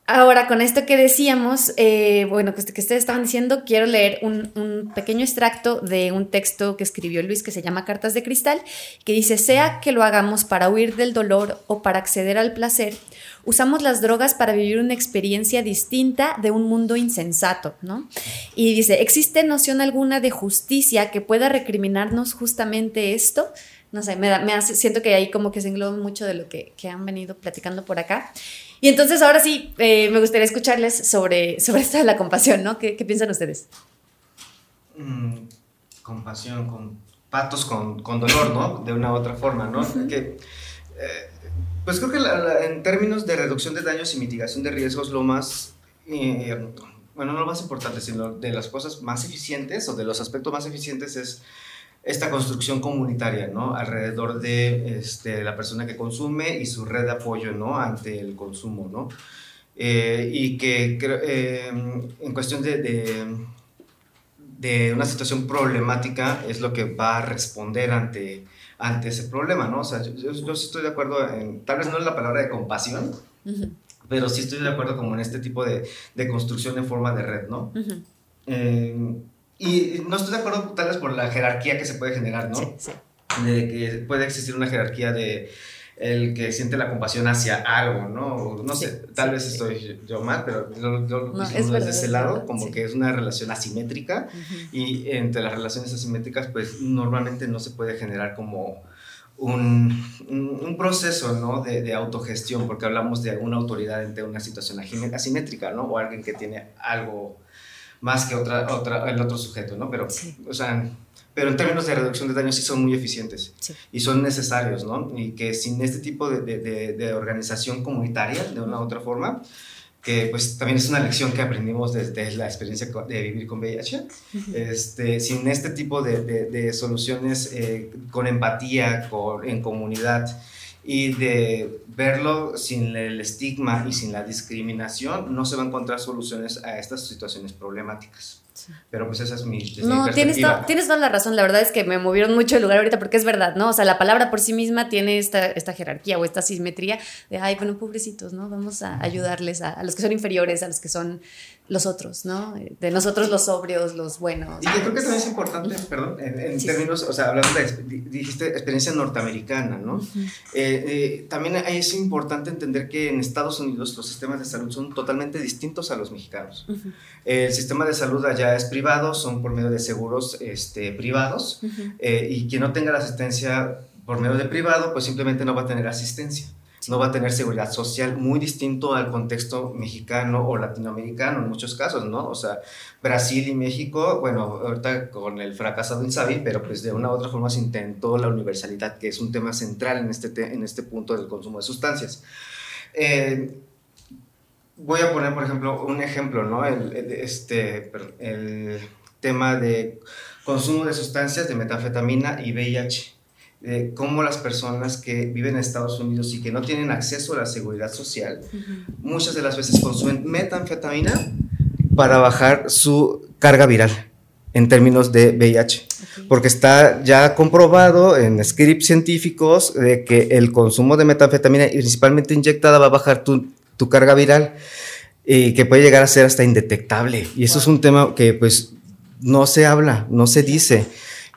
Ahora, con esto que decíamos, eh, bueno, que, ustedes estaban diciendo, quiero leer un, pequeño extracto de un texto que escribió Luis que se llama Cartas de Cristal, que dice, sea que lo hagamos para huir del dolor o para acceder al placer, usamos las drogas para vivir una experiencia distinta de un mundo insensato, ¿no? Y dice, ¿existe noción alguna de justicia que pueda recriminarnos justamente esto? No sé, me, me hace, siento que ahí como que se engloba mucho de lo que han venido platicando por acá. Y entonces ahora sí, eh, me gustaría escucharles sobre, sobre esto de la compasión, ¿no? ¿Qué, piensan ustedes? Mm, compasión, con patos con, con, dolor, ¿no? De una u otra forma, ¿no? que, eh, pues creo que en términos de reducción de daños y mitigación de riesgos, lo más, eh, bueno, no lo más importante, sino de las cosas más eficientes o de los aspectos más eficientes es esta construcción comunitaria, ¿no? Alrededor de este, la persona que consume y su red de apoyo, ¿no? Ante el consumo, ¿no? Eh, y que eh, en cuestión de, de, una situación problemática es lo que va a responder ante, ante ese problema, ¿no? O sea, yo, yo, estoy de acuerdo en, tal vez no es la palabra de compasión, pero sí estoy de acuerdo como en este tipo de, de construcción en forma de red, ¿no? Y no estoy de acuerdo tal vez por la jerarquía que se puede generar, ¿no? Sí, sí. De que puede existir una jerarquía de el que siente la compasión hacia algo, ¿no? No sé, tal vez estoy yo mal, pero yo, yo no, es desde ese lado, como que es una relación asimétrica y entre las relaciones asimétricas, pues normalmente no se puede generar como un, un proceso, ¿no? De, de, autogestión, porque hablamos de una autoridad ante una situación asimétrica, ¿no? O alguien que tiene algo más que otra, otra, el otro sujeto, ¿no? Pero, o sea, pero en términos de reducción de daños sí son muy eficientes. Y son necesarios, ¿no? Y que sin este tipo de, de, de, organización comunitaria, de una u otra forma, que pues también es una lección que aprendimos desde la experiencia de vivir con VIH, este, sin este tipo de, soluciones eh, con empatía, con, en comunidad, y de verlo sin el estigma y sin la discriminación, no se va a encontrar soluciones a estas situaciones problemáticas. Pero pues esa es mi, no, tienes, tienes toda la razón. La verdad es que me movieron mucho el lugar ahorita porque es verdad, ¿no? O sea, la palabra por sí misma tiene esta, esta jerarquía o esta simetría de, ay, bueno, pobrecitos, ¿no? Vamos a ayudarles a, a los que son inferiores, a los que son los otros, ¿no? De nosotros los sobrios, los buenos. Y yo creo que también es importante, perdón, en, términos, o sea, hablando de, dijiste, experiencia norteamericana, ¿no? Eh, eh, también es importante entender que en Estados Unidos los sistemas de salud son totalmente distintos a los mexicanos. El sistema de salud allá es privado, son por medio de seguros este, privados, eh, y quien no tenga la asistencia por medio de privado, pues simplemente no va a tener asistencia no va a tener seguridad social muy distinto al contexto mexicano o latinoamericano en muchos casos, ¿no? O sea, Brasil y México, bueno, ahorita con el fracasado Insabi, pero pues de una u otra forma se intentó la universalidad, que es un tema central en este, en este punto del consumo de sustancias. Eh, voy a poner, por ejemplo, un ejemplo, ¿no? El, este, el tema de consumo de sustancias de metanfetamina y VIH de cómo las personas que viven en Estados Unidos y que no tienen acceso a la seguridad social, muchas de las veces consumen metanfetamina para bajar su carga viral en términos de VIH. Porque está ya comprobado en scripts científicos de que el consumo de metanfetamina, principalmente inyectada, va a bajar tu, tu carga viral y que puede llegar a ser hasta indetectable. Y eso es un tema que pues no se habla, no se dice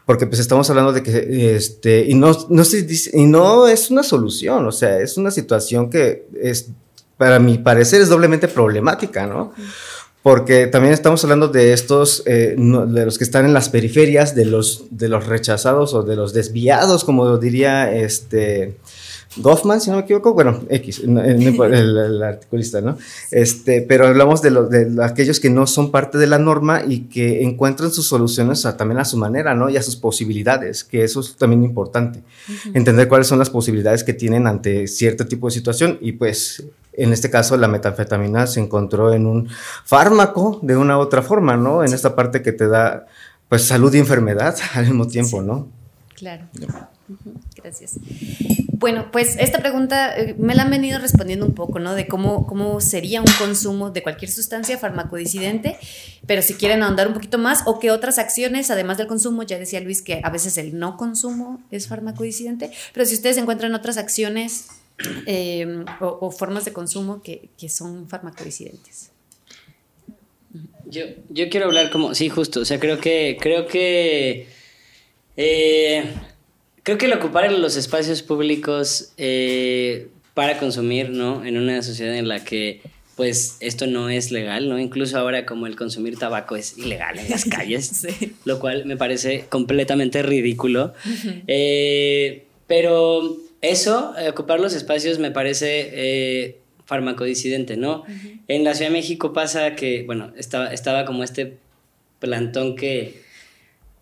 porque pues estamos hablando de que, este, y no, no se dice, y no es una solución, o sea, es una situación que es, para mi parecer, es doblemente problemática, ¿no? Porque también estamos hablando de estos, eh, de los que están en las periferias, de los, de los rechazados o de los desviados, como diría este, Goffman, si no me equivoco, bueno, X, el, articulista, ¿no? Este, pero hablamos de, los, de aquellos que no son parte de la norma y que encuentran sus soluciones también a su manera, ¿no? Y a sus posibilidades, que eso es también importante. Entender cuáles son las posibilidades que tienen ante cierto tipo de situación y pues en este caso la metanfetamina se encontró en un fármaco de una u otra forma, ¿no? En esta parte que te da pues salud y enfermedad al mismo tiempo, ¿no? Claro. Gracias. Bueno, pues esta pregunta eh, me la han venido respondiendo un poco, ¿no? De cómo, cómo sería un consumo de cualquier sustancia farmacodisidente, pero si quieren ahondar un poquito más o qué otras acciones, además del consumo, ya decía Luis que a veces el no consumo es farmacodisidente, pero si ustedes encuentran otras acciones em, o, formas de consumo que, son farmacodisidentes. Yo, yo quiero hablar como, sí, justo, o sea, creo que, creo que eh, creo que el ocupar los espacios públicos eh, para consumir, ¿no? En una sociedad en la que pues esto no es legal, ¿no? Incluso ahora como el consumir tabaco es ilegal en las [laughs] calles, lo cual me parece completamente ridículo. Eh, pero eso, ocupar los espacios me parece farmacodisidente, ¿no? En la Ciudad de México pasa que, bueno, estaba, estaba como este plantón que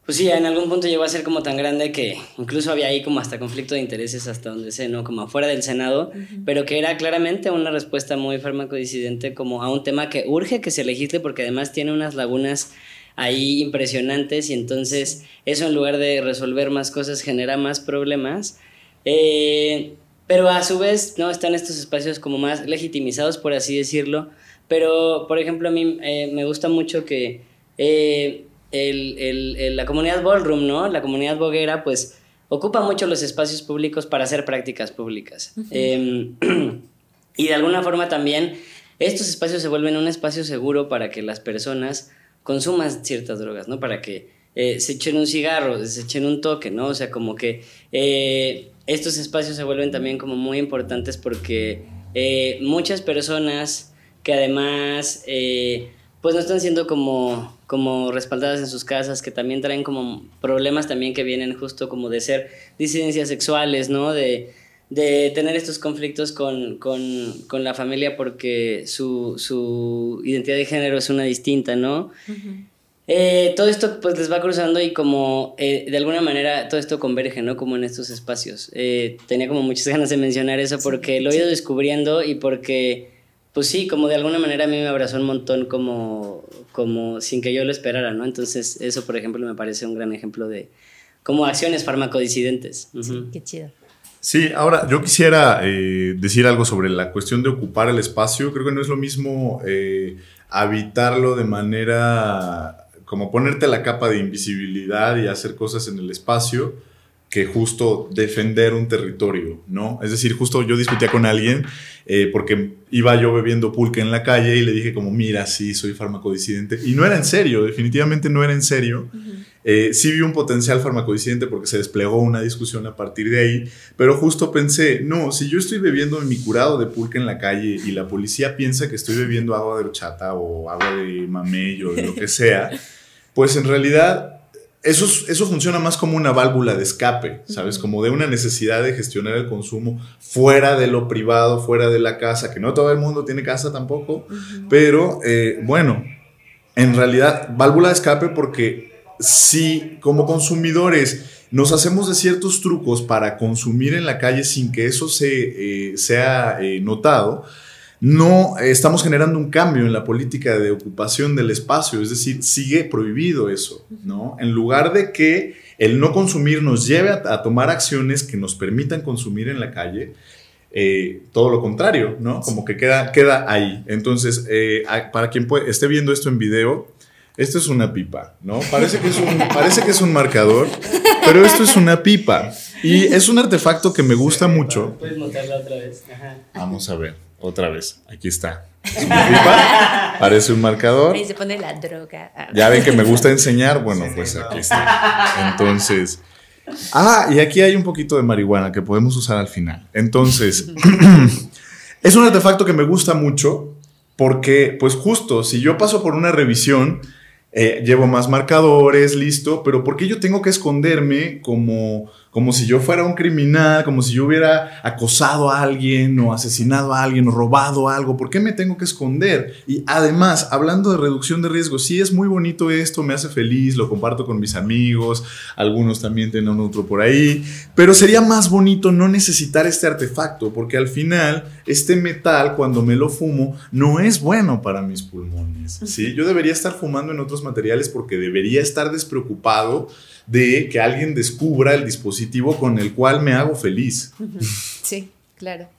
pues sí, en algún punto llegó a ser como tan grande que incluso había ahí como hasta conflicto de intereses hasta donde sé, ¿no? Como afuera del Senado, pero que era claramente una respuesta muy farmacodisidente como a un tema que urge que se legisle porque además tiene unas lagunas ahí impresionantes y entonces eso en lugar de resolver más cosas genera más problemas. Eh, pero a su vez, ¿no? Están estos espacios como más legitimizados, por así decirlo. Pero, por ejemplo, a mí eh, me gusta mucho que... Eh, el, la comunidad ballroom, ¿no? La comunidad boguera, pues ocupa mucho los espacios públicos para hacer prácticas públicas. Em, [clears throat] y de alguna forma también estos espacios se vuelven un espacio seguro para que las personas consuman ciertas drogas, ¿no? Para que eh, se echen un cigarro, se echen un toque, ¿no? O sea, como que eh, estos espacios se vuelven también como muy importantes porque eh, muchas personas que además pues no están siendo como, como respaldadas en sus casas, que también traen como problemas también que vienen justo como de ser disidencias sexuales, ¿no? De, de tener estos conflictos con, con, con la familia porque su, su, identidad de género es una distinta, ¿no? Eh, todo esto pues les va cruzando y como eh, de alguna manera todo esto converge, ¿no? Como en estos espacios. Eh, tenía como muchas [laughs] ganas de mencionar eso porque lo he ido descubriendo y porque pues sí, como de alguna manera a mí me abrazó un montón como, como sin que yo lo esperara, ¿no? Entonces eso, por ejemplo, me parece un gran ejemplo de como acciones farmacodisidentes. qué chido. Sí, ahora yo quisiera eh, decir algo sobre la cuestión de ocupar el espacio. Creo que no es lo mismo eh, habitarlo de manera como ponerte la capa de invisibilidad y hacer cosas en el espacio que justo defender un territorio, ¿no? Es decir, justo yo discutía con alguien eh, porque iba yo bebiendo pulque en la calle y le dije como, mira, sí, soy farmacodisidente. Y no era en serio, definitivamente no era en serio. Eh, sí vi un potencial farmacodisidente porque se desplegó una discusión a partir de ahí, pero justo pensé, no, si yo estoy bebiendo mi curado de pulque en la calle y la policía piensa que estoy bebiendo agua de horchata o agua de mamey o de lo que sea, pues en realidad eso, eso funciona más como una válvula de escape, ¿sabes? Como de una necesidad de gestionar el consumo fuera de lo privado, fuera de la casa, que no todo el mundo tiene casa tampoco, pero eh, bueno, en realidad, válvula de escape porque si como consumidores nos hacemos de ciertos trucos para consumir en la calle sin que eso se, eh, sea eh, notado, no estamos generando un cambio en la política de ocupación del espacio, es decir, sigue prohibido eso, ¿no? En lugar de que el no consumir nos lleve a, tomar acciones que nos permitan consumir en la calle, eh, todo lo contrario, ¿no? Como que queda, queda ahí. Entonces, eh, para quien esté viendo esto en video, esto es una pipa, ¿no? Parece que, es un, [laughs] parece que es un marcador, pero esto es una pipa. Y es un artefacto que me gusta mucho. ¿Puedes montarla otra vez? Vamos a ver. Otra vez, aquí está. [laughs] parece un marcador. Ahí se pone la droga. Ya ven que me gusta enseñar, bueno, pues aquí está. Entonces, ah, y aquí hay un poquito de marihuana que podemos usar al final. Entonces, [laughs] es un artefacto que me gusta mucho porque, pues justo, si yo paso por una revisión, eh, llevo más marcadores, listo, pero ¿por qué yo tengo que esconderme como como si yo fuera un criminal, como si yo hubiera acosado a alguien o asesinado a alguien o robado algo. ¿Por qué me tengo que esconder? Y además, hablando de reducción de riesgo, sí es muy bonito esto, me hace feliz, lo comparto con mis amigos, algunos también tienen otro por ahí, pero sería más bonito no necesitar este artefacto, porque al final este metal cuando me lo fumo no es bueno para mis pulmones. ¿sí? Yo debería estar fumando en otros materiales porque debería estar despreocupado de que alguien descubra el dispositivo con el cual me hago feliz. Sí, claro.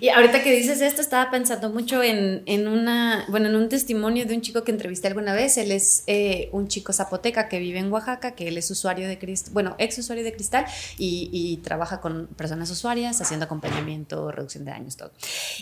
Y ahorita que dices esto, estaba pensando mucho en, una, bueno, en un testimonio de un chico que entrevisté alguna vez. Él es eh, un chico zapoteca que vive en Oaxaca, que él es usuario de cristal, bueno, ex usuario de cristal y, trabaja con personas usuarias haciendo acompañamiento, reducción de daños, todo.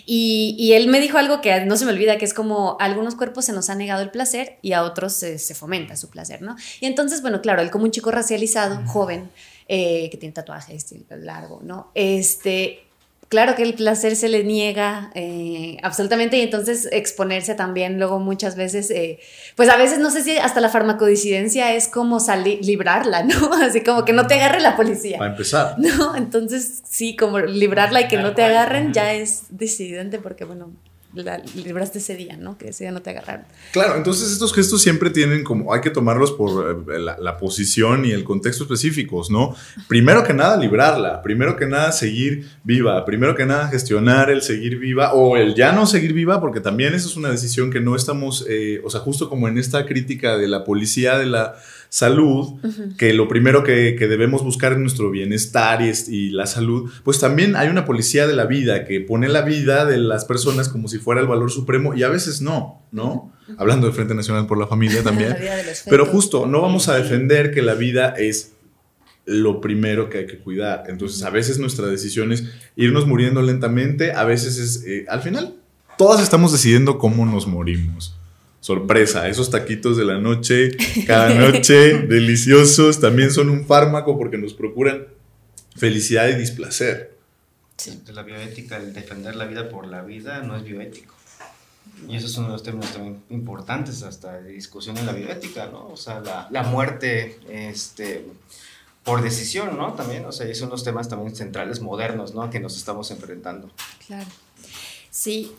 Y, él me dijo algo que no se me olvida, que es como a algunos cuerpos se nos ha negado el placer y a otros se, fomenta su placer, ¿no? Y entonces, bueno, claro, él como un chico racializado, joven, eh, que tiene tatuajes largo, ¿no? Este, claro que el placer se le niega eh, absolutamente y entonces exponerse también luego muchas veces, eh, pues a veces no sé si hasta la farmacodisidencia es como salir, librarla, ¿no? [laughs] Así como que no te agarre la policía. Para empezar. [laughs] No, entonces sí, como librarla y que no te agarren ya es decidente porque, bueno, la libraste ese día, ¿no? Que ese día no te agarraron. Claro, entonces estos gestos siempre tienen como, hay que tomarlos por eh, la, posición y el contexto específicos, ¿no? Primero que nada, librarla, primero que nada, seguir viva, primero que nada, gestionar el seguir viva o el ya no seguir viva, porque también esa es una decisión que no estamos, eh, o sea, justo como en esta crítica de la policía de la salud, que lo primero que, debemos buscar es nuestro bienestar y, y, la salud, pues también hay una policía de la vida que pone la vida de las personas como si fuera el valor supremo y a veces no, ¿no? Hablando del Frente Nacional por la Familia [laughs] también. Pero justo, no vamos a defender que la vida es lo primero que hay que cuidar. Entonces, a veces nuestra decisión es irnos muriendo lentamente, a veces es, eh, al final, todas estamos decidiendo cómo nos morimos sorpresa. Esos taquitos de la noche, cada noche, [laughs] deliciosos, también son un fármaco porque nos procuran felicidad y displacer. Sí. La bioética, el defender la vida por la vida no es bioético. Y eso es uno de los términos también importantes hasta de discusión en la bioética, ¿no? O sea, la, la muerte este, por decisión, ¿no? También, o sea, esos son los temas también centrales modernos, ¿no? Que nos estamos enfrentando. Claro. Sí,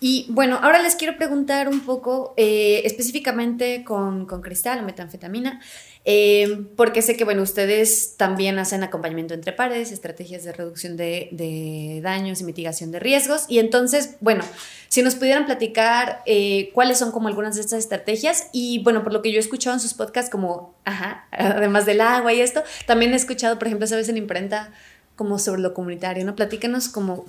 y bueno, ahora les quiero preguntar un poco eh, específicamente con, con, cristal o metanfetamina, eh, porque sé que, bueno, ustedes también hacen acompañamiento entre pares, estrategias de reducción de, de daños y mitigación de riesgos. Y entonces, bueno, si nos pudieran platicar eh, cuáles son como algunas de estas estrategias y, bueno, por lo que yo he escuchado en sus podcasts, como, ajá, además del agua y esto, también he escuchado, por ejemplo, esa vez en imprenta como sobre lo comunitario, ¿no? Platícanos como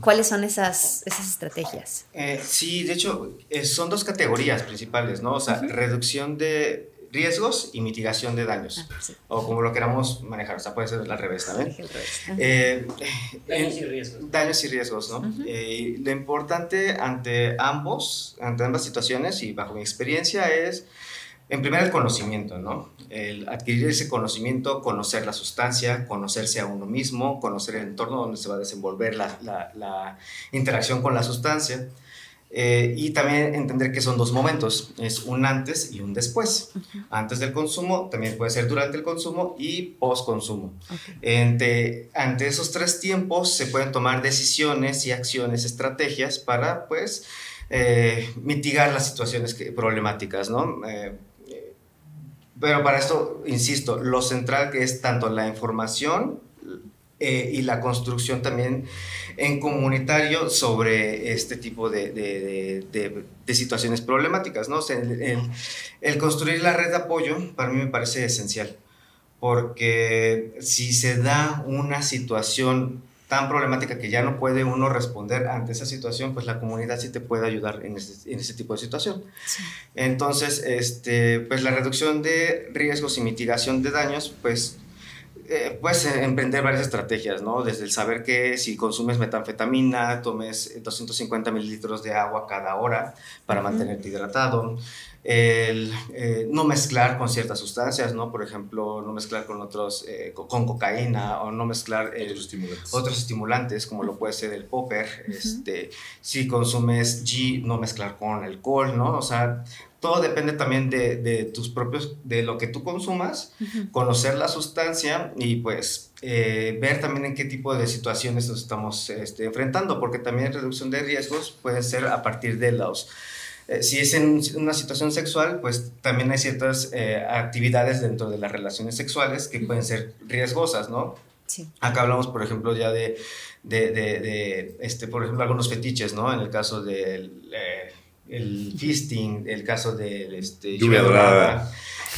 cuáles son esas, esas estrategias. Eh, sí, de hecho, eh, son dos categorías principales, ¿no? O sea, reducción de riesgos y mitigación de daños. Ah, o como lo queramos manejar, o sea, puede ser al revés también. Eh, daños y riesgos. Daños y riesgos, ¿no? Eh, lo importante ante ambos, ante ambas situaciones y bajo mi experiencia es, en primer el conocimiento, ¿no? El adquirir ese conocimiento, conocer la sustancia, conocerse a uno mismo, conocer el entorno donde se va a desenvolver la, la, la interacción con la sustancia. Eh, y también entender que son dos momentos, es un antes y un después. Antes del consumo, también puede ser durante el consumo y post consumo. Ante, ante esos tres tiempos se pueden tomar decisiones y acciones, estrategias para pues eh, mitigar las situaciones problemáticas, ¿no? Eh, pero para esto, insisto, lo central que es tanto la información y la construcción también en comunitario sobre este tipo de, de, de, situaciones problemáticas. ¿no? el, el, construir la red de apoyo para mí me parece esencial, porque si se da una situación tan problemática que ya no puede uno responder ante esa situación, pues la comunidad sí te puede ayudar en ese, en ese tipo de situación. Entonces, este, pues la reducción de riesgos y mitigación de daños, pues eh, puedes emprender varias estrategias, ¿no? Desde el saber que si consumes metanfetamina, tomes 250 mililitros de agua cada hora para mantenerte hidratado. El eh, no mezclar con ciertas sustancias, ¿no? Por ejemplo, no mezclar con otros, eh, con cocaína o no mezclar otros, estimulantes. como lo puede ser el popper. este, si consumes G, no mezclar con alcohol, ¿no? O sea, todo depende también de, de, tus propios, de lo que tú consumas, conocer la sustancia y pues eh, ver también en qué tipo de situaciones nos estamos este, enfrentando, porque también reducción de riesgos puede ser a partir de los... Eh, si es en una situación sexual, pues también hay ciertas eh, actividades dentro de las relaciones sexuales que pueden ser riesgosas, ¿no? Sí. Acá hablamos, por ejemplo, ya de, de, de, este, por ejemplo, algunos fetiches, ¿no? En el caso del el fisting, el caso de este, lluvia dorada,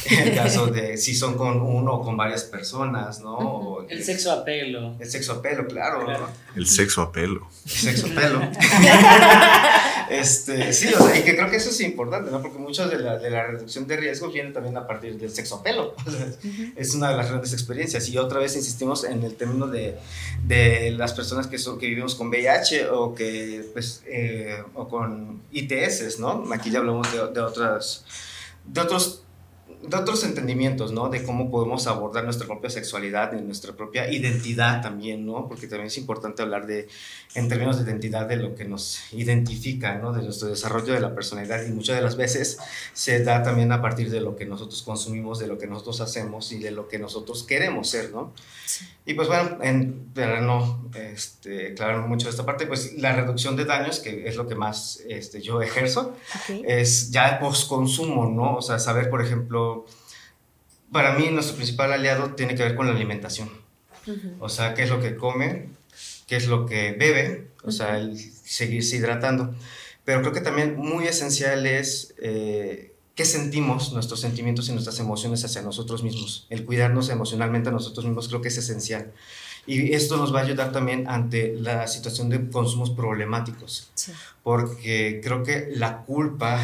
el caso [laughs] de si son con uno o con varias personas, ¿no? el, sexo a pelo. El sexo a pelo, claro. El sexo a pelo. El sexo a pelo. [laughs] este, sí, o sea, y que creo que eso es importante, ¿no? Porque mucho de la, de la reducción de riesgo viene también a partir del sexo a pelo. [laughs] Es una de las grandes experiencias. Y otra vez insistimos en el término de, de las personas que, son, que vivimos con VIH o, que, pues, eh, o con ITS, ¿no? Aquí ya hablamos de, de otras de otros de otros entendimientos, ¿no? De cómo podemos abordar nuestra propia sexualidad y nuestra propia identidad también, ¿no? Porque también es importante hablar de, en términos de identidad, de lo que nos identifica, ¿no? De nuestro desarrollo de la personalidad y muchas de las veces se da también a partir de lo que nosotros consumimos, de lo que nosotros hacemos y de lo que nosotros queremos ser, ¿no? Y pues bueno, en, para no este, aclarar mucho esta parte, pues la reducción de daños, que es lo que más este, yo ejerzo, es ya el post-consumo, ¿no? O sea, saber, por ejemplo, para mí nuestro principal aliado tiene que ver con la alimentación. O sea, qué es lo que come, qué es lo que bebe, o sea, el seguirse hidratando. Pero creo que también muy esencial es eh, qué sentimos, nuestros sentimientos y nuestras emociones hacia nosotros mismos. El cuidarnos emocionalmente a nosotros mismos creo que es esencial. Y esto nos va a ayudar también ante la situación de consumos problemáticos. Porque creo que la culpa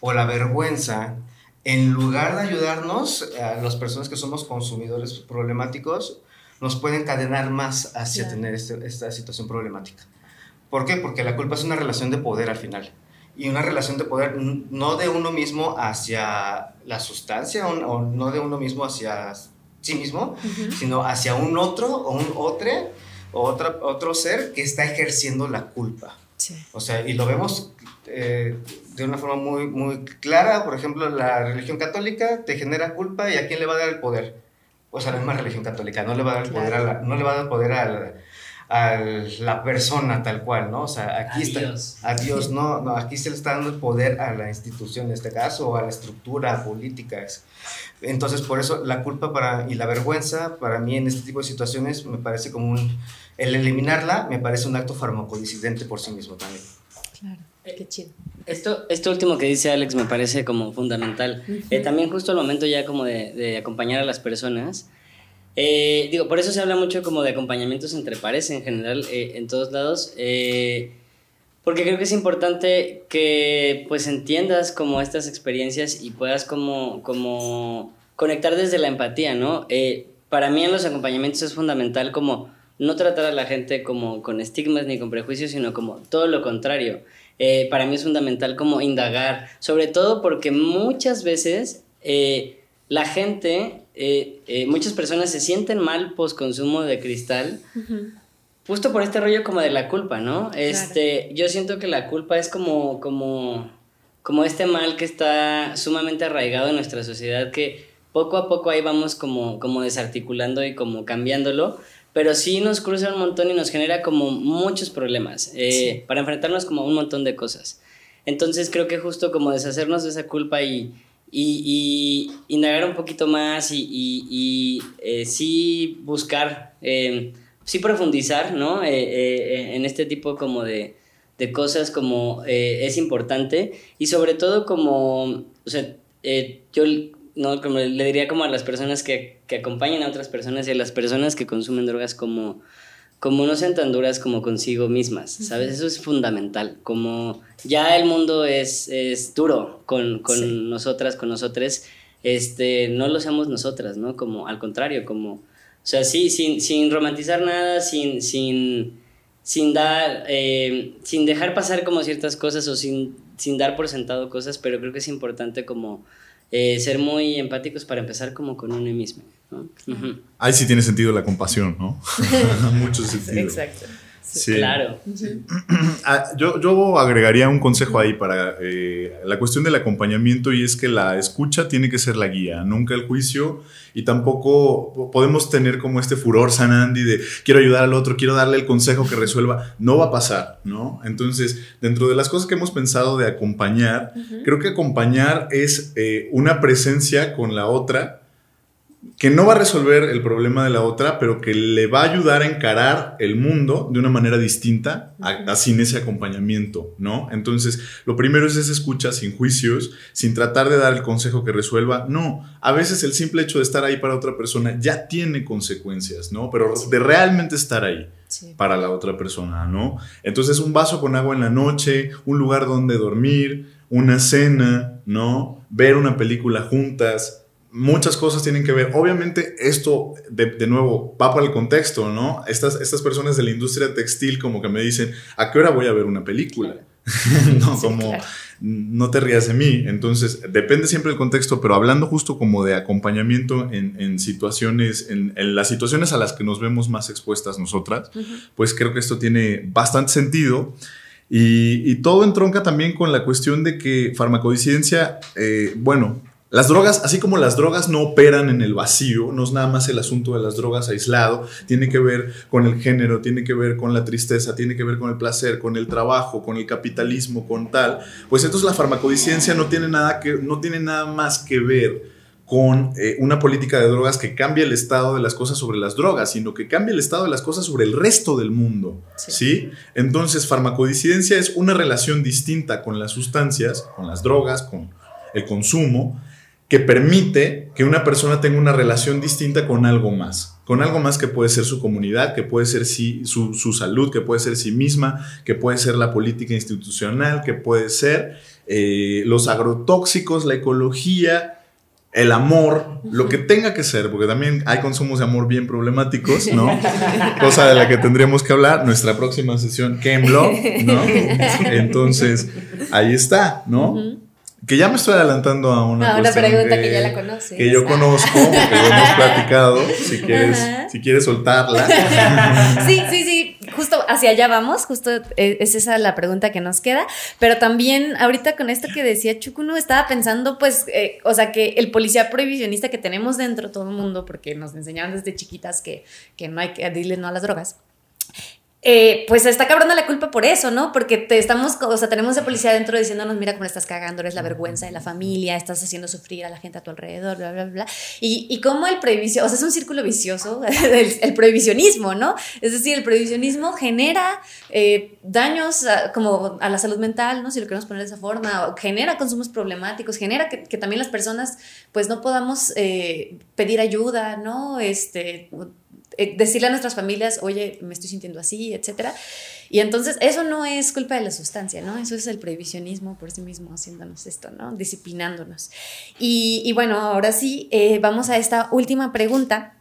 o la vergüenza, en lugar de ayudarnos a las personas que somos consumidores problemáticos, nos puede encadenar más hacia tener este, esta situación problemática. ¿Por qué? Porque la culpa es una relación de poder al final. Y una relación de poder no de uno mismo hacia la sustancia o, no de uno mismo hacia sí mismo, sino hacia un otro o un otro o otra, otro ser que está ejerciendo la culpa. O sea, y lo vemos eh, de una forma muy, muy clara. Por ejemplo, la religión católica te genera culpa y a quién le va a dar el poder o sea, la misma religión católica, no le va a dar poder a la, no le va a dar poder a la, persona tal cual, ¿no? O sea, aquí está, a Dios, no, no, aquí se le está dando el poder a la institución, en este caso, o a la estructura política. Entonces, por eso la culpa para, y la vergüenza, para mí en este tipo de situaciones, me parece como un, el eliminarla, me parece un acto farmacodisidente por sí mismo también. Claro, qué chido. Esto, esto último que dice Alex me parece como fundamental. Eh, también justo al momento ya como de, de, acompañar a las personas, Eh, digo, por eso se habla mucho como de acompañamientos entre pares en general, eh, en todos lados. Eh, porque creo que es importante que pues entiendas como estas experiencias y puedas como, como conectar desde la empatía, ¿no? para mí en los acompañamientos es fundamental como no tratar a la gente como con estigmas ni con prejuicios, sino como todo lo contrario. Para mí es fundamental como indagar, sobre todo porque muchas veces la gente, eh, eh, muchas personas se sienten mal post consumo de cristal. Justo por este rollo como de la culpa, ¿no? Este, yo siento que la culpa es como, como, como este mal que está sumamente arraigado en nuestra sociedad, que poco a poco ahí vamos como, como desarticulando y como cambiándolo, pero sí nos cruza un montón y nos genera como muchos problemas eh, para enfrentarnos como a un montón de cosas. Entonces creo que justo como deshacernos de esa culpa y, y, indagar un poquito más y, y, eh, sí buscar, eh, sí profundizar, ¿no? Eh, en este tipo como de, de cosas como es importante y sobre todo como, o sea, yo no, como le diría como a las personas que, que acompañan a otras personas y a las personas que consumen drogas como como no sean tan duras como consigo mismas, ¿sabes? Eso es fundamental, como ya el mundo es, es duro con, con nosotras, con nosotros, este, no lo seamos nosotras, ¿no? Como al contrario, como, o sea, sí, sin, sin romantizar nada, sin, sin, sin dar, eh, sin dejar pasar como ciertas cosas o sin, sin dar por sentado cosas, pero creo que es importante como eh, ser muy empáticos para empezar como con uno mismo. Ahí sí tiene sentido la compasión, ¿no? [laughs] [laughs] Mucho sentido. Exacto. Sí. Claro. [clears throat] Ah, yo, yo, agregaría un consejo ahí para eh, la cuestión del acompañamiento y es que la escucha tiene que ser la guía, nunca el juicio y tampoco podemos tener como este furor sanandi de quiero ayudar al otro, quiero darle el consejo que resuelva. No va a pasar, ¿no? Entonces, dentro de las cosas que hemos pensado de acompañar, creo que acompañar es eh, una presencia con la otra que no va a resolver el problema de la otra, pero que le va a ayudar a encarar el mundo de una manera distinta, sin ese acompañamiento, ¿no? Entonces, lo primero es esa escucha sin juicios, sin tratar de dar el consejo que resuelva. No, a veces el simple hecho de estar ahí para otra persona ya tiene consecuencias, ¿no? Pero de realmente estar ahí. para la otra persona, ¿no? Entonces un vaso con agua en la noche, un lugar donde dormir, una cena, ¿no? Ver una película juntas, muchas cosas tienen que ver. Obviamente esto, de, nuevo, va para el contexto, ¿no? Estas, estas personas de la industria textil como que me dicen, ¿a qué hora voy a ver una película? [laughs] no, como, no te rías de mí. Entonces, depende siempre del contexto, pero hablando justo como de acompañamiento en, situaciones, en, las situaciones a las que nos vemos más expuestas nosotras, pues creo que esto tiene bastante sentido. Y, todo entronca también con la cuestión de que farmacodiciencia, eh, bueno, las drogas, así como las drogas no operan en el vacío, no es nada más el asunto de las drogas aislado, tiene que ver con el género, tiene que ver con la tristeza, tiene que ver con el placer, con el trabajo, con el capitalismo, con tal. Pues entonces la farmacodiciencia no tiene nada, que, no tiene nada más que ver con eh, una política de drogas que cambia el estado de las cosas sobre las drogas, sino que cambia el estado de las cosas sobre el resto del mundo. ¿sí? Entonces, farmacodiciencia es una relación distinta con las sustancias, con las drogas, con el consumo, que permite que una persona tenga una relación distinta con algo más, con algo más que puede ser su comunidad, que puede ser su, salud, que puede ser sí misma, que puede ser la política institucional, que puede ser eh, los agrotóxicos, la ecología, el amor, lo que tenga que ser, porque también hay consumos de amor bien problemáticos, ¿no? [laughs] Cosa de la que tendríamos que hablar. Nuestra próxima sesión, Ken ¿no? [laughs] Entonces, ahí está, ¿no? Que ya me estoy adelantando a una, ah, una pregunta que, ya la conoces. Que yo conozco, que hemos [laughs] platicado, si quieres, si quieres soltarla. [laughs] sí, sí, sí, justo hacia allá vamos, justo e, es esa la pregunta que nos queda, pero también ahorita con esto que decía Chukuno, estaba pensando pues, eh, o sea, que el policía prohibicionista que tenemos dentro todo el mundo, porque nos enseñaron desde chiquitas que, que no hay que decirle no a las drogas, eh, pues está cabrona la culpa por eso, ¿no? Porque te estamos, o sea, tenemos a policía adentro diciéndonos, mira cómo estás cagando, eres la vergüenza de la familia, estás haciendo sufrir a la gente a tu alrededor, bla, bla, bla. Y, y cómo el prohibición, o sea, es un círculo vicioso, [laughs] el, prohibicionismo, ¿no? Es decir, el prohibicionismo genera eh, daños como a la salud mental, ¿no? Si lo queremos poner de esa forma, genera consumos problemáticos, genera que, que también las personas, pues, no podamos eh, pedir ayuda, ¿no? Este eh, decirle a nuestras familias, oye, me estoy sintiendo así, etcétera. Y entonces eso no es culpa de la sustancia, ¿no? Eso es el prohibicionismo por sí mismo haciéndonos esto, ¿no? Disciplinándonos. Y, bueno, ahora sí, eh, vamos a esta última pregunta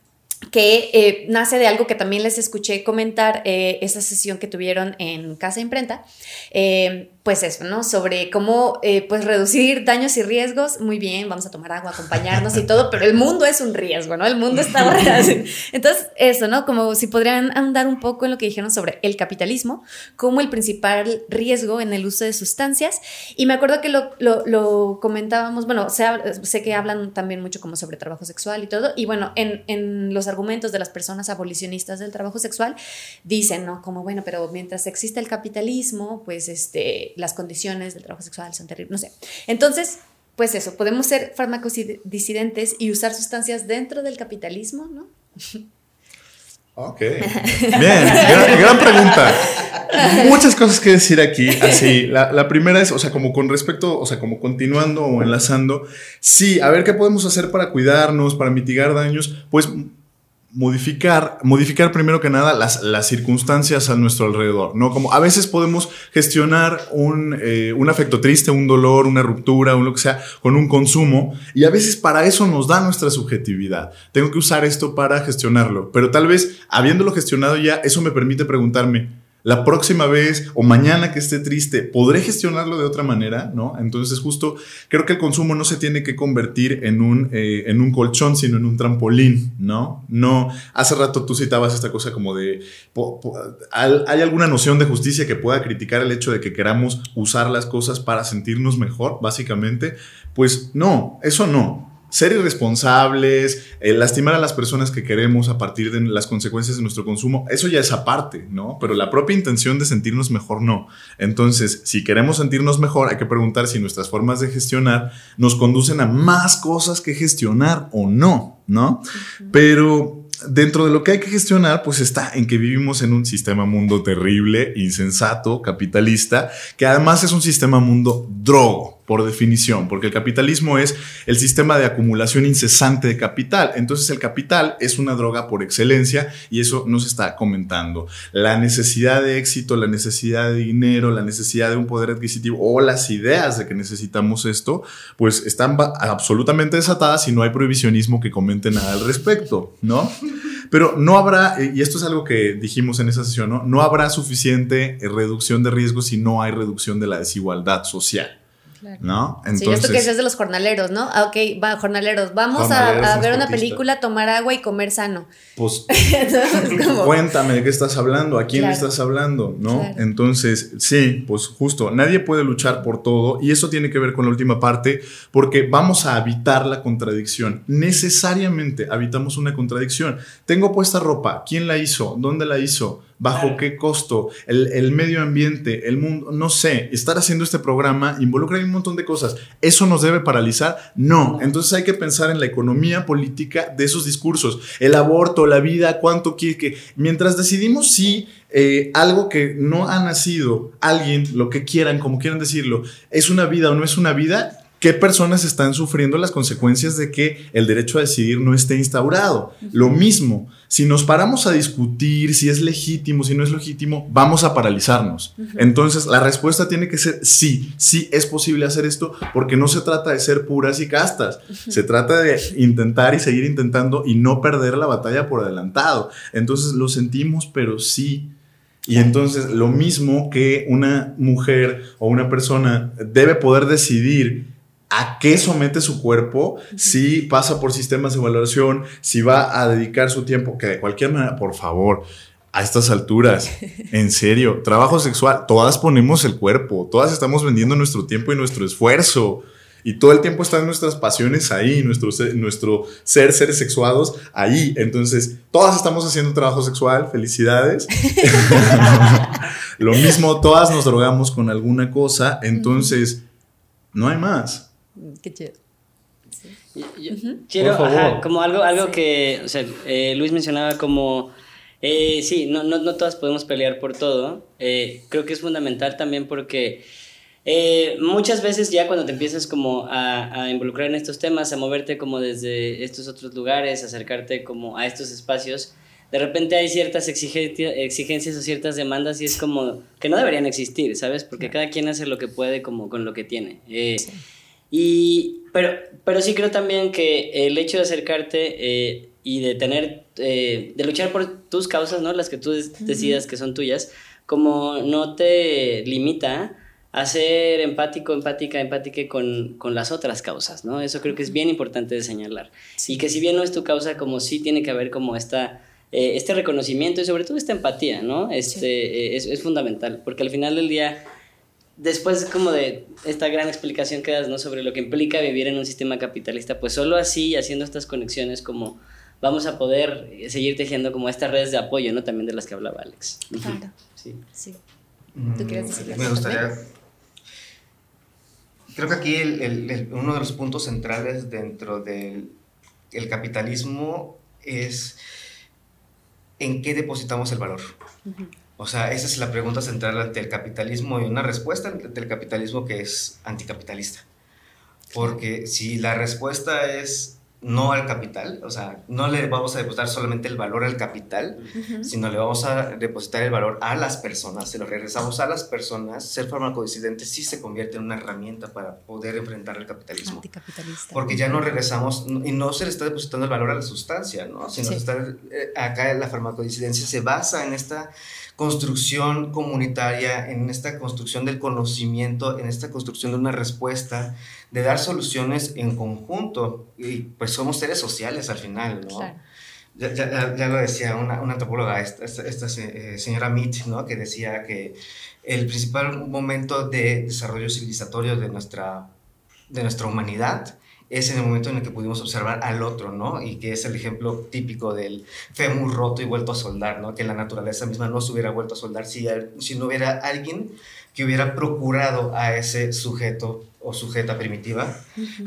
que eh, nace de algo que también les escuché comentar eh, esa sesión que tuvieron en Casa Imprenta, eh, pues eso, ¿no? Sobre cómo pues reducir daños y riesgos, muy bien, vamos a tomar agua, acompañarnos y [laughs] todo, pero el mundo es un riesgo, ¿no? El mundo está... [laughs] Entonces, eso, ¿no? Como si podrían andar un poco en lo que dijeron sobre el capitalismo como el principal riesgo en el uso de sustancias. Y me acuerdo que lo, lo, comentábamos, bueno, sé, sé, que hablan también mucho como sobre trabajo sexual y todo, y bueno, en, en los argumentos de las personas abolicionistas del trabajo sexual dicen, ¿no? Como, bueno, pero mientras existe el capitalismo, pues este, las condiciones del trabajo sexual son terribles, no sé. Entonces, pues eso, podemos ser fármacos disidentes y usar sustancias dentro del capitalismo, ¿no? Ok. [laughs] Bien, gran, pregunta. Muchas cosas que decir aquí. Así, la, la, primera es, o sea, como con respecto, o sea, como continuando o enlazando, sí, a ver qué podemos hacer para cuidarnos, para mitigar daños. Pues modificar, modificar primero que nada las, las, circunstancias a nuestro alrededor, ¿no? Como a veces podemos gestionar un, eh, un, afecto triste, un dolor, una ruptura, un lo que sea, con un consumo, y a veces para eso nos da nuestra subjetividad. Tengo que usar esto para gestionarlo, pero tal vez habiéndolo gestionado ya, eso me permite preguntarme, la próxima vez o mañana que esté triste, ¿podré gestionarlo de otra manera? ¿No? Entonces justo creo que el consumo no se tiene que convertir en un, eh, en un colchón, sino en un trampolín, ¿no? No, hace rato tú citabas esta cosa como de, ¿hay alguna noción de justicia que pueda criticar el hecho de que queramos usar las cosas para sentirnos mejor, básicamente? Pues no, eso no ser irresponsables, eh, lastimar a las personas que queremos a partir de las consecuencias de nuestro consumo, eso ya es aparte, ¿no? Pero la propia intención de sentirnos mejor no. Entonces, si queremos sentirnos mejor, hay que preguntar si nuestras formas de gestionar nos conducen a más cosas que gestionar o no, ¿no? Pero dentro de lo que hay que gestionar, pues está en que vivimos en un sistema mundo terrible, insensato, capitalista, que además es un sistema mundo drogo, por definición, porque el capitalismo es el sistema de acumulación incesante de capital. Entonces el capital es una droga por excelencia y eso nos está comentando. La necesidad de éxito, la necesidad de dinero, la necesidad de un poder adquisitivo o las ideas de que necesitamos esto, pues están absolutamente desatadas y no hay prohibicionismo que comente nada al respecto, ¿no? Pero no habrá, y esto es algo que dijimos en esa sesión, ¿no? No habrá suficiente reducción de riesgos si no hay reducción de la desigualdad social. ¿No? Entonces, sí, esto que es de los jornaleros, ¿no? Ah, ok, va, jornaleros, vamos a, ver una película, tomar agua y comer sano. Pues, [laughs] [laughs] cuéntame de qué estás hablando, a quién le estás hablando, ¿no? Entonces, sí, pues justo, nadie puede luchar por todo y eso tiene que ver con la última parte porque vamos a habitar la contradicción. Necesariamente habitamos una contradicción. Tengo puesta ropa, ¿quién la hizo? ¿Dónde la hizo? Bajo qué costo, el, medio ambiente, el mundo, no sé, estar haciendo este programa involucra un montón de cosas. ¿Eso nos debe paralizar? No. Entonces hay que pensar en la economía política de esos discursos. El aborto, la vida, cuánto quiere que... Mientras decidimos si eh, algo que no ha nacido, alguien, lo que quieran, como quieran decirlo, es una vida o no es una vida, ¿Qué personas están sufriendo las consecuencias de que el derecho a decidir no esté instaurado? Lo mismo, si nos paramos a discutir si es legítimo, si no es legítimo, vamos a paralizarnos. Entonces, la respuesta tiene que ser sí, sí es posible hacer esto porque no se trata de ser puras y castas, se trata de intentar y seguir intentando y no perder la batalla por adelantado. Entonces, lo sentimos, pero sí. Y entonces lo mismo que una mujer o una persona debe poder decidir a qué somete su cuerpo, si pasa por sistemas de evaluación, si va a dedicar su tiempo, que de cualquier manera, por favor, a estas alturas, [laughs] en serio, trabajo sexual, todas ponemos el cuerpo, todas estamos vendiendo nuestro tiempo y nuestro esfuerzo. Y todo el tiempo están nuestras pasiones ahí, nuestro, nuestro ser, seres sexuados ahí. Entonces, todas estamos haciendo trabajo sexual, felicidades. [laughs] Lo mismo, todas nos drogamos con alguna cosa, entonces, no hay más. Qué chido. quiero, como algo, algo que, o sea, eh, Luis mencionaba como, eh, sí, no, no, no, todas podemos pelear por todo. Eh, creo que es fundamental también porque eh, muchas veces ya cuando te empiezas como a, a, involucrar en estos temas, a moverte como desde estos otros lugares, acercarte como a estos espacios, de repente hay ciertas exigencias o ciertas demandas y es como que no deberían existir, ¿sabes? Porque cada quien hace lo que puede como con lo que tiene. Eh, y, pero, pero sí creo también que el hecho de acercarte eh, y de tener, de luchar por tus causas, ¿no? Las que tú decidas que son tuyas, como no te limita a ser empático, empática, empática con, con, las otras causas, ¿no? Eso creo que es bien importante de señalar. Y que si bien no es tu causa, como sí tiene que haber como esta, eh, este reconocimiento y sobre todo esta empatía, ¿no? Este, eh, es, es, fundamental, porque al final del día, después como de esta gran explicación que das, ¿no? Sobre lo que implica vivir en un sistema capitalista, pues solo así, haciendo estas conexiones como vamos a poder seguir tejiendo como estas redes de apoyo, ¿no? También de las que hablaba Alex. Claro. Sí. sí. ¿Tú quieres decir Me gustaría Creo que aquí el, uno de los puntos centrales dentro del el capitalismo es en qué depositamos el valor. O sea, esa es la pregunta central ante el capitalismo y una respuesta ante el capitalismo que es anticapitalista. Porque si la respuesta es no al capital, o sea, no le vamos a depositar solamente el valor al capital, sino le vamos a depositar el valor a las personas, se lo regresamos a las personas, ser farmacodisidente sí se convierte en una herramienta para poder enfrentar el capitalismo. Porque ya no regresamos, y no se le está depositando el valor a la sustancia, ¿no? Sino está, eh, acá la farmacodisidencia se basa en esta construcción comunitaria, en esta construcción del conocimiento, en esta construcción de una respuesta, de dar soluciones en conjunto. Y pues somos seres sociales al final, ¿no? Ya, ya, ya, lo decía una, una antropóloga, esta, esta, eh, señora Mead, ¿no? que decía que el principal momento de desarrollo civilizatorio de nuestra, de nuestra humanidad es en el momento en el que pudimos observar al otro, ¿no? Y que es el ejemplo típico del fémur roto y vuelto a soldar, ¿no? Que la naturaleza misma no se hubiera vuelto a soldar si, si no hubiera alguien que hubiera procurado a ese sujeto o sujeta primitiva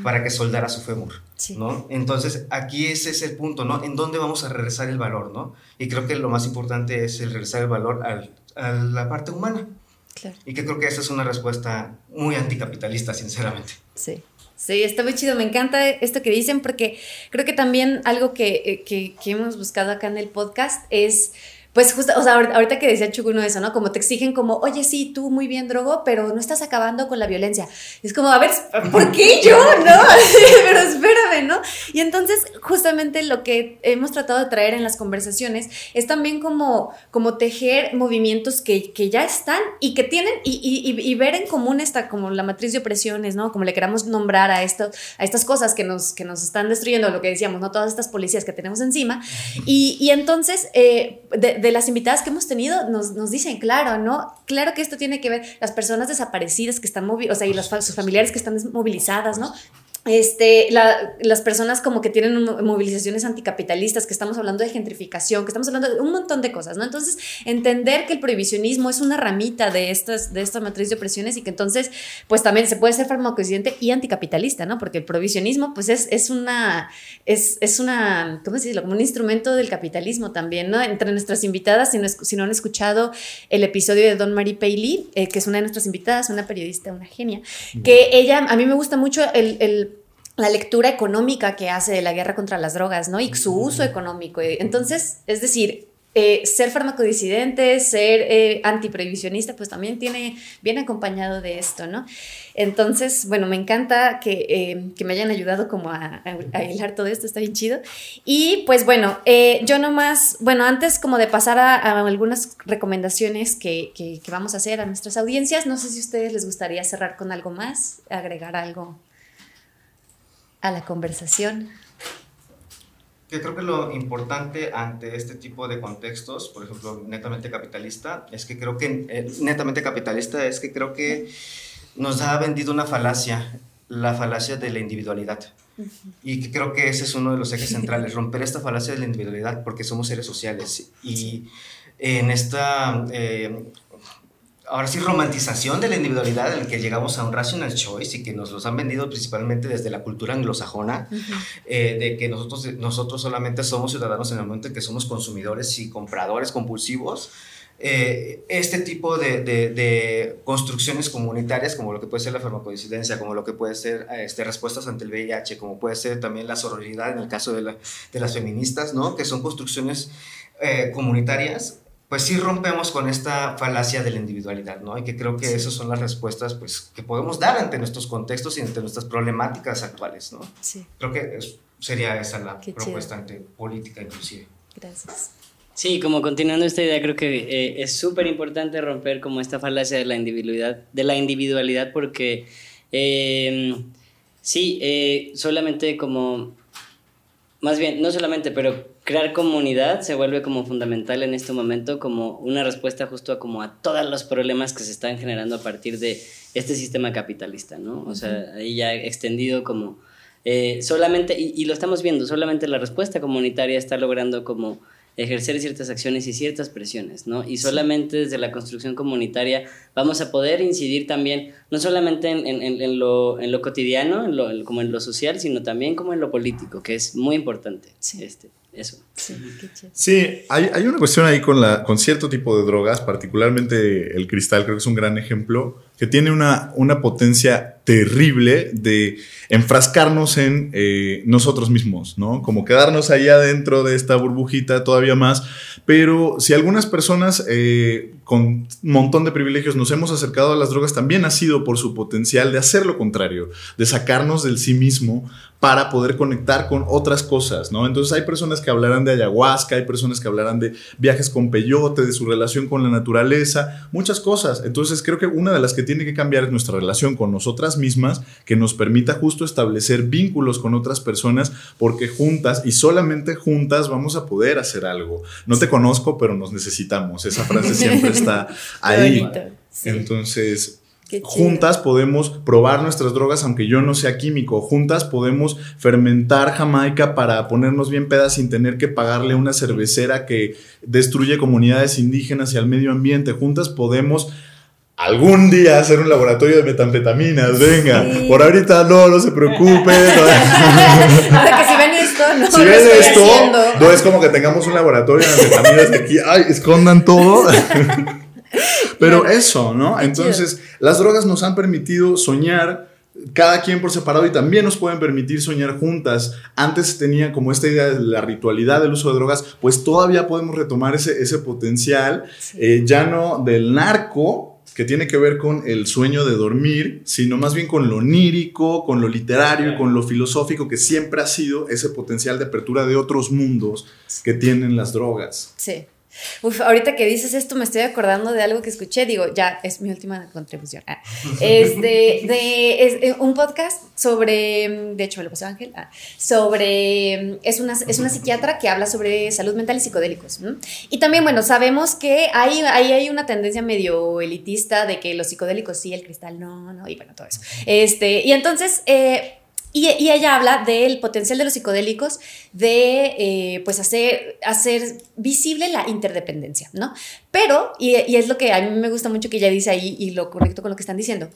para que soldara su fémur, ¿no? Entonces, aquí ese es el punto, ¿no? En dónde vamos a regresar el valor, ¿no? Y creo que lo más importante es el regresar el valor al, a la parte humana. Claro. Y que creo que esa es una respuesta muy anticapitalista, sinceramente. Sí. Sí, está muy chido. Me encanta esto que dicen porque creo que también algo que, eh, que, hemos buscado acá en el podcast es pues justo, o sea, ahorita que decía Chucuno eso, ¿no? Como te exigen como, oye, sí, tú muy bien, drogo, pero no estás acabando con la violencia. Es como, a ver, ¿por qué yo? ¿No? [laughs] pero espérame, ¿no? Y entonces, justamente lo que hemos tratado de traer en las conversaciones es también como, como tejer movimientos que, que ya están y que tienen, y, y, y, ver en común esta, como la matriz de opresiones, ¿no? Como le queramos nombrar a, esto, a estas cosas que nos, que nos están destruyendo, lo que decíamos, ¿no? Todas estas policías que tenemos encima. Y, y entonces, eh, de, las invitadas que hemos tenido nos, nos, dicen, claro, ¿no? Claro que esto tiene que ver las personas desaparecidas que están o sea, y los, sus familiares que están movilizadas, ¿no? Este, las personas como que tienen movilizaciones anticapitalistas, que estamos hablando de gentrificación, que estamos hablando de un montón de cosas, ¿no? Entonces, entender que el prohibicionismo es una ramita de, estas, de esta matriz de opresiones y que entonces, pues también se puede ser farmacodecidente y anticapitalista, ¿no? Porque el prohibicionismo, pues es, es una, es, es, una, ¿cómo decirlo? Como un instrumento del capitalismo también, ¿no? Entre nuestras invitadas, si no, si no han escuchado el episodio de Don Marie Paley, eh, que es una de nuestras invitadas, una periodista, una genia, que ella, a mí me gusta mucho el, el la lectura económica que hace de la guerra contra las drogas, ¿no? Y su uso económico. Entonces, es decir, eh, ser farmacodisidente, ser eh, antiprevisionista, pues también tiene, bien acompañado de esto, ¿no? Entonces, bueno, me encanta que, eh, que me hayan ayudado como a, a, hilar todo esto, está bien chido. Y pues bueno, eh, yo nomás, bueno, antes como de pasar a, a algunas recomendaciones que, que, que vamos a hacer a nuestras audiencias, no sé si a ustedes les gustaría cerrar con algo más, agregar algo a la conversación. Yo creo que lo importante ante este tipo de contextos, por ejemplo, netamente capitalista, es que creo que, eh, netamente capitalista, es que creo que nos ha vendido una falacia la falacia de la individualidad. Y que creo que ese es uno de los ejes centrales, romper esta falacia de la individualidad porque somos seres sociales. Y en esta, eh, ahora sí, romantización de la individualidad en la que llegamos a un rational choice y que nos los han vendido principalmente desde la cultura anglosajona, eh, de que nosotros, nosotros solamente somos ciudadanos en el momento en que somos consumidores y compradores compulsivos. Eh, este tipo de, de, construcciones comunitarias, como lo que puede ser la farmacodicidencia, como lo que puede ser este, respuestas ante el VIH, como puede ser también la sororidad en el caso de, la, de las feministas, ¿no? que son construcciones eh, comunitarias, pues sí rompemos con esta falacia de la individualidad, ¿no? Y que creo que esas son las respuestas pues, que podemos dar ante nuestros contextos y ante nuestras problemáticas actuales, ¿no? Sí. Creo que sería esa la propuesta ante política inclusive. Gracias. Sí, como continuando esta idea, creo que eh, es súper importante romper como esta falacia de la individualidad, de la individualidad porque em, sí, eh, solamente como, más bien, no solamente, pero crear comunidad se vuelve como fundamental en este momento como una respuesta justo a como a todos los problemas que se están generando a partir de este sistema capitalista, ¿no? O sea, ahí ya extendido como eh, solamente, y, y, lo estamos viendo, solamente la respuesta comunitaria está logrando como ejercer ciertas acciones y ciertas presiones, ¿no? Y solamente desde la construcción comunitaria vamos a poder incidir también, no solamente en, en, en, lo, en lo, cotidiano, en lo, como en lo social, sino también como en lo político, que es muy importante. Sí. Este, eso. Sí, hay, hay, una cuestión ahí con, la, con cierto tipo de drogas, particularmente el cristal, creo que es un gran ejemplo, que tiene una, una potencia terrible de enfrascarnos en eh, nosotros mismos, ¿no? Como quedarnos ahí adentro de esta burbujita todavía más. Pero si algunas personas eh, con un montón de privilegios nos hemos acercado a las drogas, también ha sido por su potencial de hacer lo contrario, de sacarnos del sí mismo para poder conectar con otras cosas, ¿no? Entonces hay personas que hablarán de ayahuasca, hay personas que hablarán de viajes con peyote, de su relación con la naturaleza, muchas cosas. Entonces creo que una de las que tiene que cambiar es nuestra relación con nosotras mismas, que nos permita justo establecer vínculos con otras personas, porque juntas y solamente juntas vamos a poder hacer algo. No te conozco, pero nos necesitamos. Esa frase siempre está [laughs] ahí. Entonces, Juntas podemos probar nuestras drogas aunque yo no sea químico. Juntas podemos fermentar Jamaica para ponernos bien pedas sin tener que pagarle una cervecera que destruye comunidades indígenas y al medio ambiente. Juntas podemos algún día hacer un laboratorio de metanfetaminas. Venga, por ahorita no, no se preocupen. [laughs] que si ven esto, no. Si ven esto, no es como que tengamos un laboratorio de metanfetaminas de aquí, ay, escondan todo. [laughs] Pero eso, ¿no? Entonces, las drogas nos han permitido soñar cada quien por separado y también nos pueden permitir soñar juntas. Antes tenía como esta idea de la ritualidad del uso de drogas, pues todavía podemos retomar ese, ese potencial, eh, ya no del narco, que tiene que ver con el sueño de dormir, sino más bien con lo onírico, con lo literario, con lo filosófico, que siempre ha sido ese potencial de apertura de otros mundos que tienen las drogas. Sí. Uf, ahorita que dices esto me estoy acordando de algo que escuché, digo, ya es mi última contribución. Ah, [laughs] es de, es eh, un podcast sobre, de hecho me lo pasó Ángel, ah, sobre, es una, es una psiquiatra que habla sobre salud mental y psicodélicos. Y también, bueno, sabemos que hay, hay, hay una tendencia medio elitista de que los psicodélicos sí, el cristal no, no, y bueno, todo eso. Este, y entonces... Eh, y, ella habla del potencial de los psicodélicos de eh, pues hacer, visible la interdependencia, ¿no? Pero, y, es lo que a mí me gusta mucho que ella dice ahí y lo conecto con lo que están diciendo,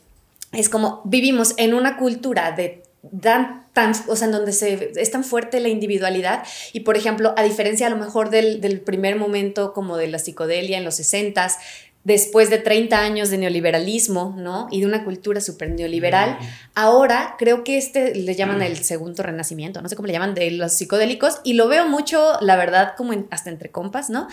es como vivimos en una cultura de tan, tan, o sea, en donde es tan fuerte la individualidad y, por ejemplo, a diferencia a lo mejor del, del primer momento como de la psicodelia en los 60s, después de 30 años de neoliberalismo, ¿no? Y de una cultura súper neoliberal, ahora creo que este le llaman el segundo renacimiento, no sé cómo le llaman, de los psicodélicos, y lo veo mucho, la verdad, como hasta entre compas, ¿no?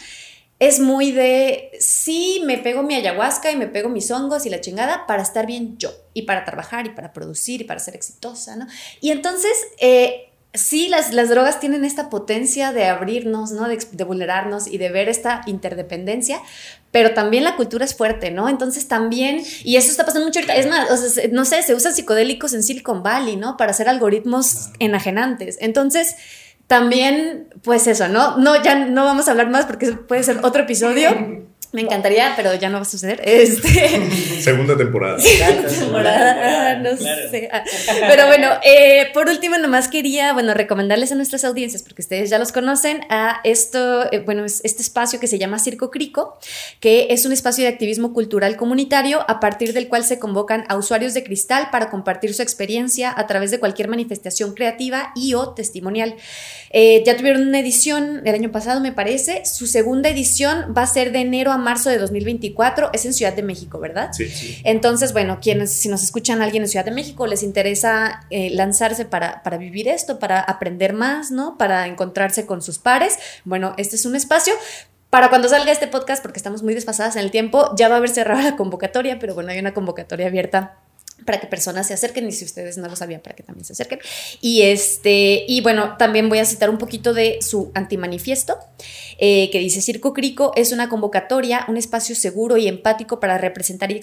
Es muy de, sí, me pego mi ayahuasca y me pego mis hongos y la chingada para estar bien yo, y para trabajar, y para producir, y para ser exitosa, ¿no? Y entonces, eh, sí, las, las, drogas tienen esta potencia de abrirnos, ¿no? De, de, vulnerarnos y de ver esta interdependencia, pero también la cultura es fuerte, ¿no? Entonces también, y eso está pasando mucho ahorita, es más, o sea, no sé, se usan psicodélicos en Silicon Valley, ¿no? Para hacer algoritmos enajenantes. Entonces, también, pues eso, ¿no? No, ya no vamos a hablar más porque puede ser otro episodio. [laughs] Me encantaría, pero ya no va a suceder. Este... [laughs] Segunda temporada. [laughs] Segunda temporada, no sé. Ah, pero bueno, eh, por último, nomás quería, bueno, recomendarles a nuestras audiencias, porque ustedes ya los conocen, a esto, eh, bueno, este espacio que se llama Circo Crico, que es un espacio de activismo cultural comunitario a partir del cual se convocan a usuarios de cristal para compartir su experiencia a través de cualquier manifestación creativa y o testimonial. Eh, ya tuvieron una edición el año pasado, me parece. Su segunda edición va a ser de enero a marzo de 2024, es en Ciudad de México, ¿verdad? Sí, sí. Entonces, bueno, quienes, si nos escuchan alguien en Ciudad de México, les interesa eh, lanzarse para, para vivir esto, para aprender más, ¿no? Para encontrarse con sus pares. Bueno, este es un espacio para cuando salga este podcast, porque estamos muy desfasadas en el tiempo, ya va a haber cerrado la convocatoria, pero bueno, hay una convocatoria abierta para que personas se acerquen y si ustedes no lo sabían, para que también se acerquen. Y, este, y bueno, también voy a citar un poquito de su antimanifiesto, eh, que dice, Circo Crico es una convocatoria, un espacio seguro y empático para representar y,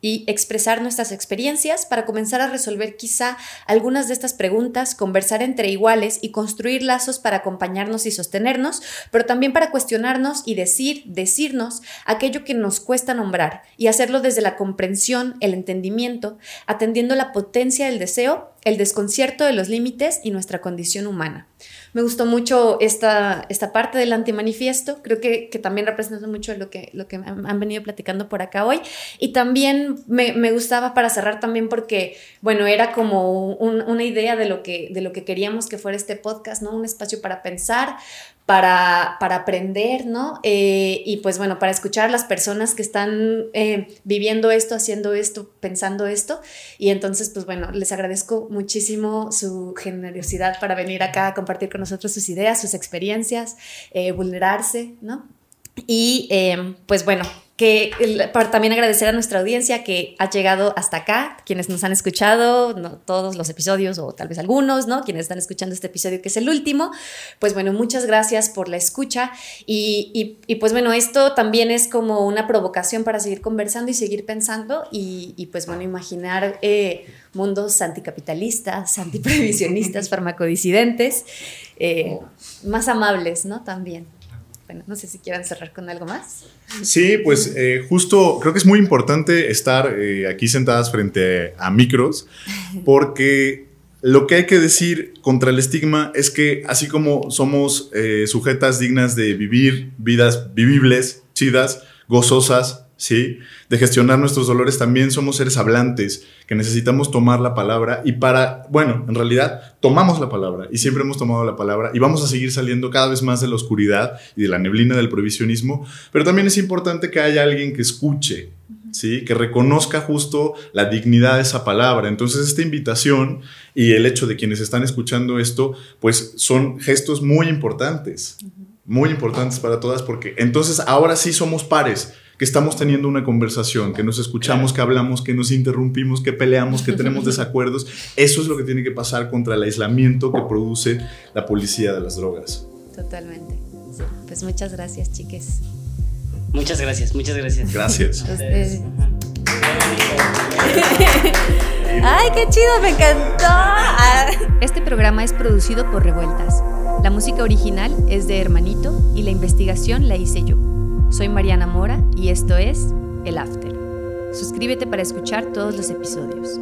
y expresar nuestras experiencias, para comenzar a resolver quizá algunas de estas preguntas, conversar entre iguales y construir lazos para acompañarnos y sostenernos, pero también para cuestionarnos y decir, decirnos aquello que nos cuesta nombrar y hacerlo desde la comprensión, el entendimiento, atendiendo la potencia del deseo, el desconcierto de los límites y nuestra condición humana. Me gustó mucho esta, esta parte del antimanifiesto, creo que, que también representa mucho lo que, lo que han venido platicando por acá hoy. Y también me, me gustaba para cerrar también porque, bueno, era como un, una idea de lo, que, de lo que queríamos que fuera este podcast, ¿no? Un espacio para pensar, para, para aprender, ¿no? Eh, y pues bueno, para escuchar a las personas que están eh, viviendo esto, haciendo esto, pensando esto. Y entonces, pues bueno, les agradezco muchísimo su generosidad para venir acá a compartir con nosotros sus ideas, sus experiencias, eh, vulnerarse, ¿no? Y pues bueno, que para también agradecer a nuestra audiencia que ha llegado hasta acá, quienes nos han escuchado, no todos los episodios o tal vez algunos, ¿no? Quienes están escuchando este episodio que es el último, pues bueno, muchas gracias por la escucha y, y, pues bueno, esto también es como una provocación para seguir conversando y seguir pensando y, y pues bueno, imaginar eh, mundos anticapitalistas, antiprevisionistas, [laughs] farmacodisidentes, eh, más amables, ¿no? También. No sé si quieran cerrar con algo más. Sí, pues eh, justo creo que es muy importante estar eh, aquí sentadas frente a micros [laughs] porque lo que hay que decir contra el estigma es que así como somos eh, sujetas dignas de vivir vidas vivibles, chidas, gozosas, ¿sí? De gestionar nuestros dolores, también somos seres hablantes, que necesitamos tomar la palabra y para, bueno, en realidad tomamos la palabra y siempre hemos tomado la palabra y vamos a seguir saliendo cada vez más de la oscuridad y de la neblina del provisionismo, pero también es importante que haya alguien que escuche, ¿sí? Que reconozca justo la dignidad de esa palabra. Entonces, esta invitación y el hecho de quienes están escuchando esto, pues son gestos muy importantes, muy importantes para todas, porque entonces ahora sí somos pares que estamos teniendo una conversación, que nos escuchamos, que hablamos, que nos interrumpimos, que peleamos, que tenemos [laughs] desacuerdos. Eso es lo que tiene que pasar contra el aislamiento que produce la policía de las drogas. Totalmente. Pues muchas gracias, chiques. Muchas gracias, muchas gracias. Gracias. [laughs] Ay, qué chido, me encantó. Este programa es producido por Revueltas. La música original es de Hermanito y la investigación la hice yo. Soy Mariana Mora y esto es El After. Suscríbete para escuchar todos los episodios.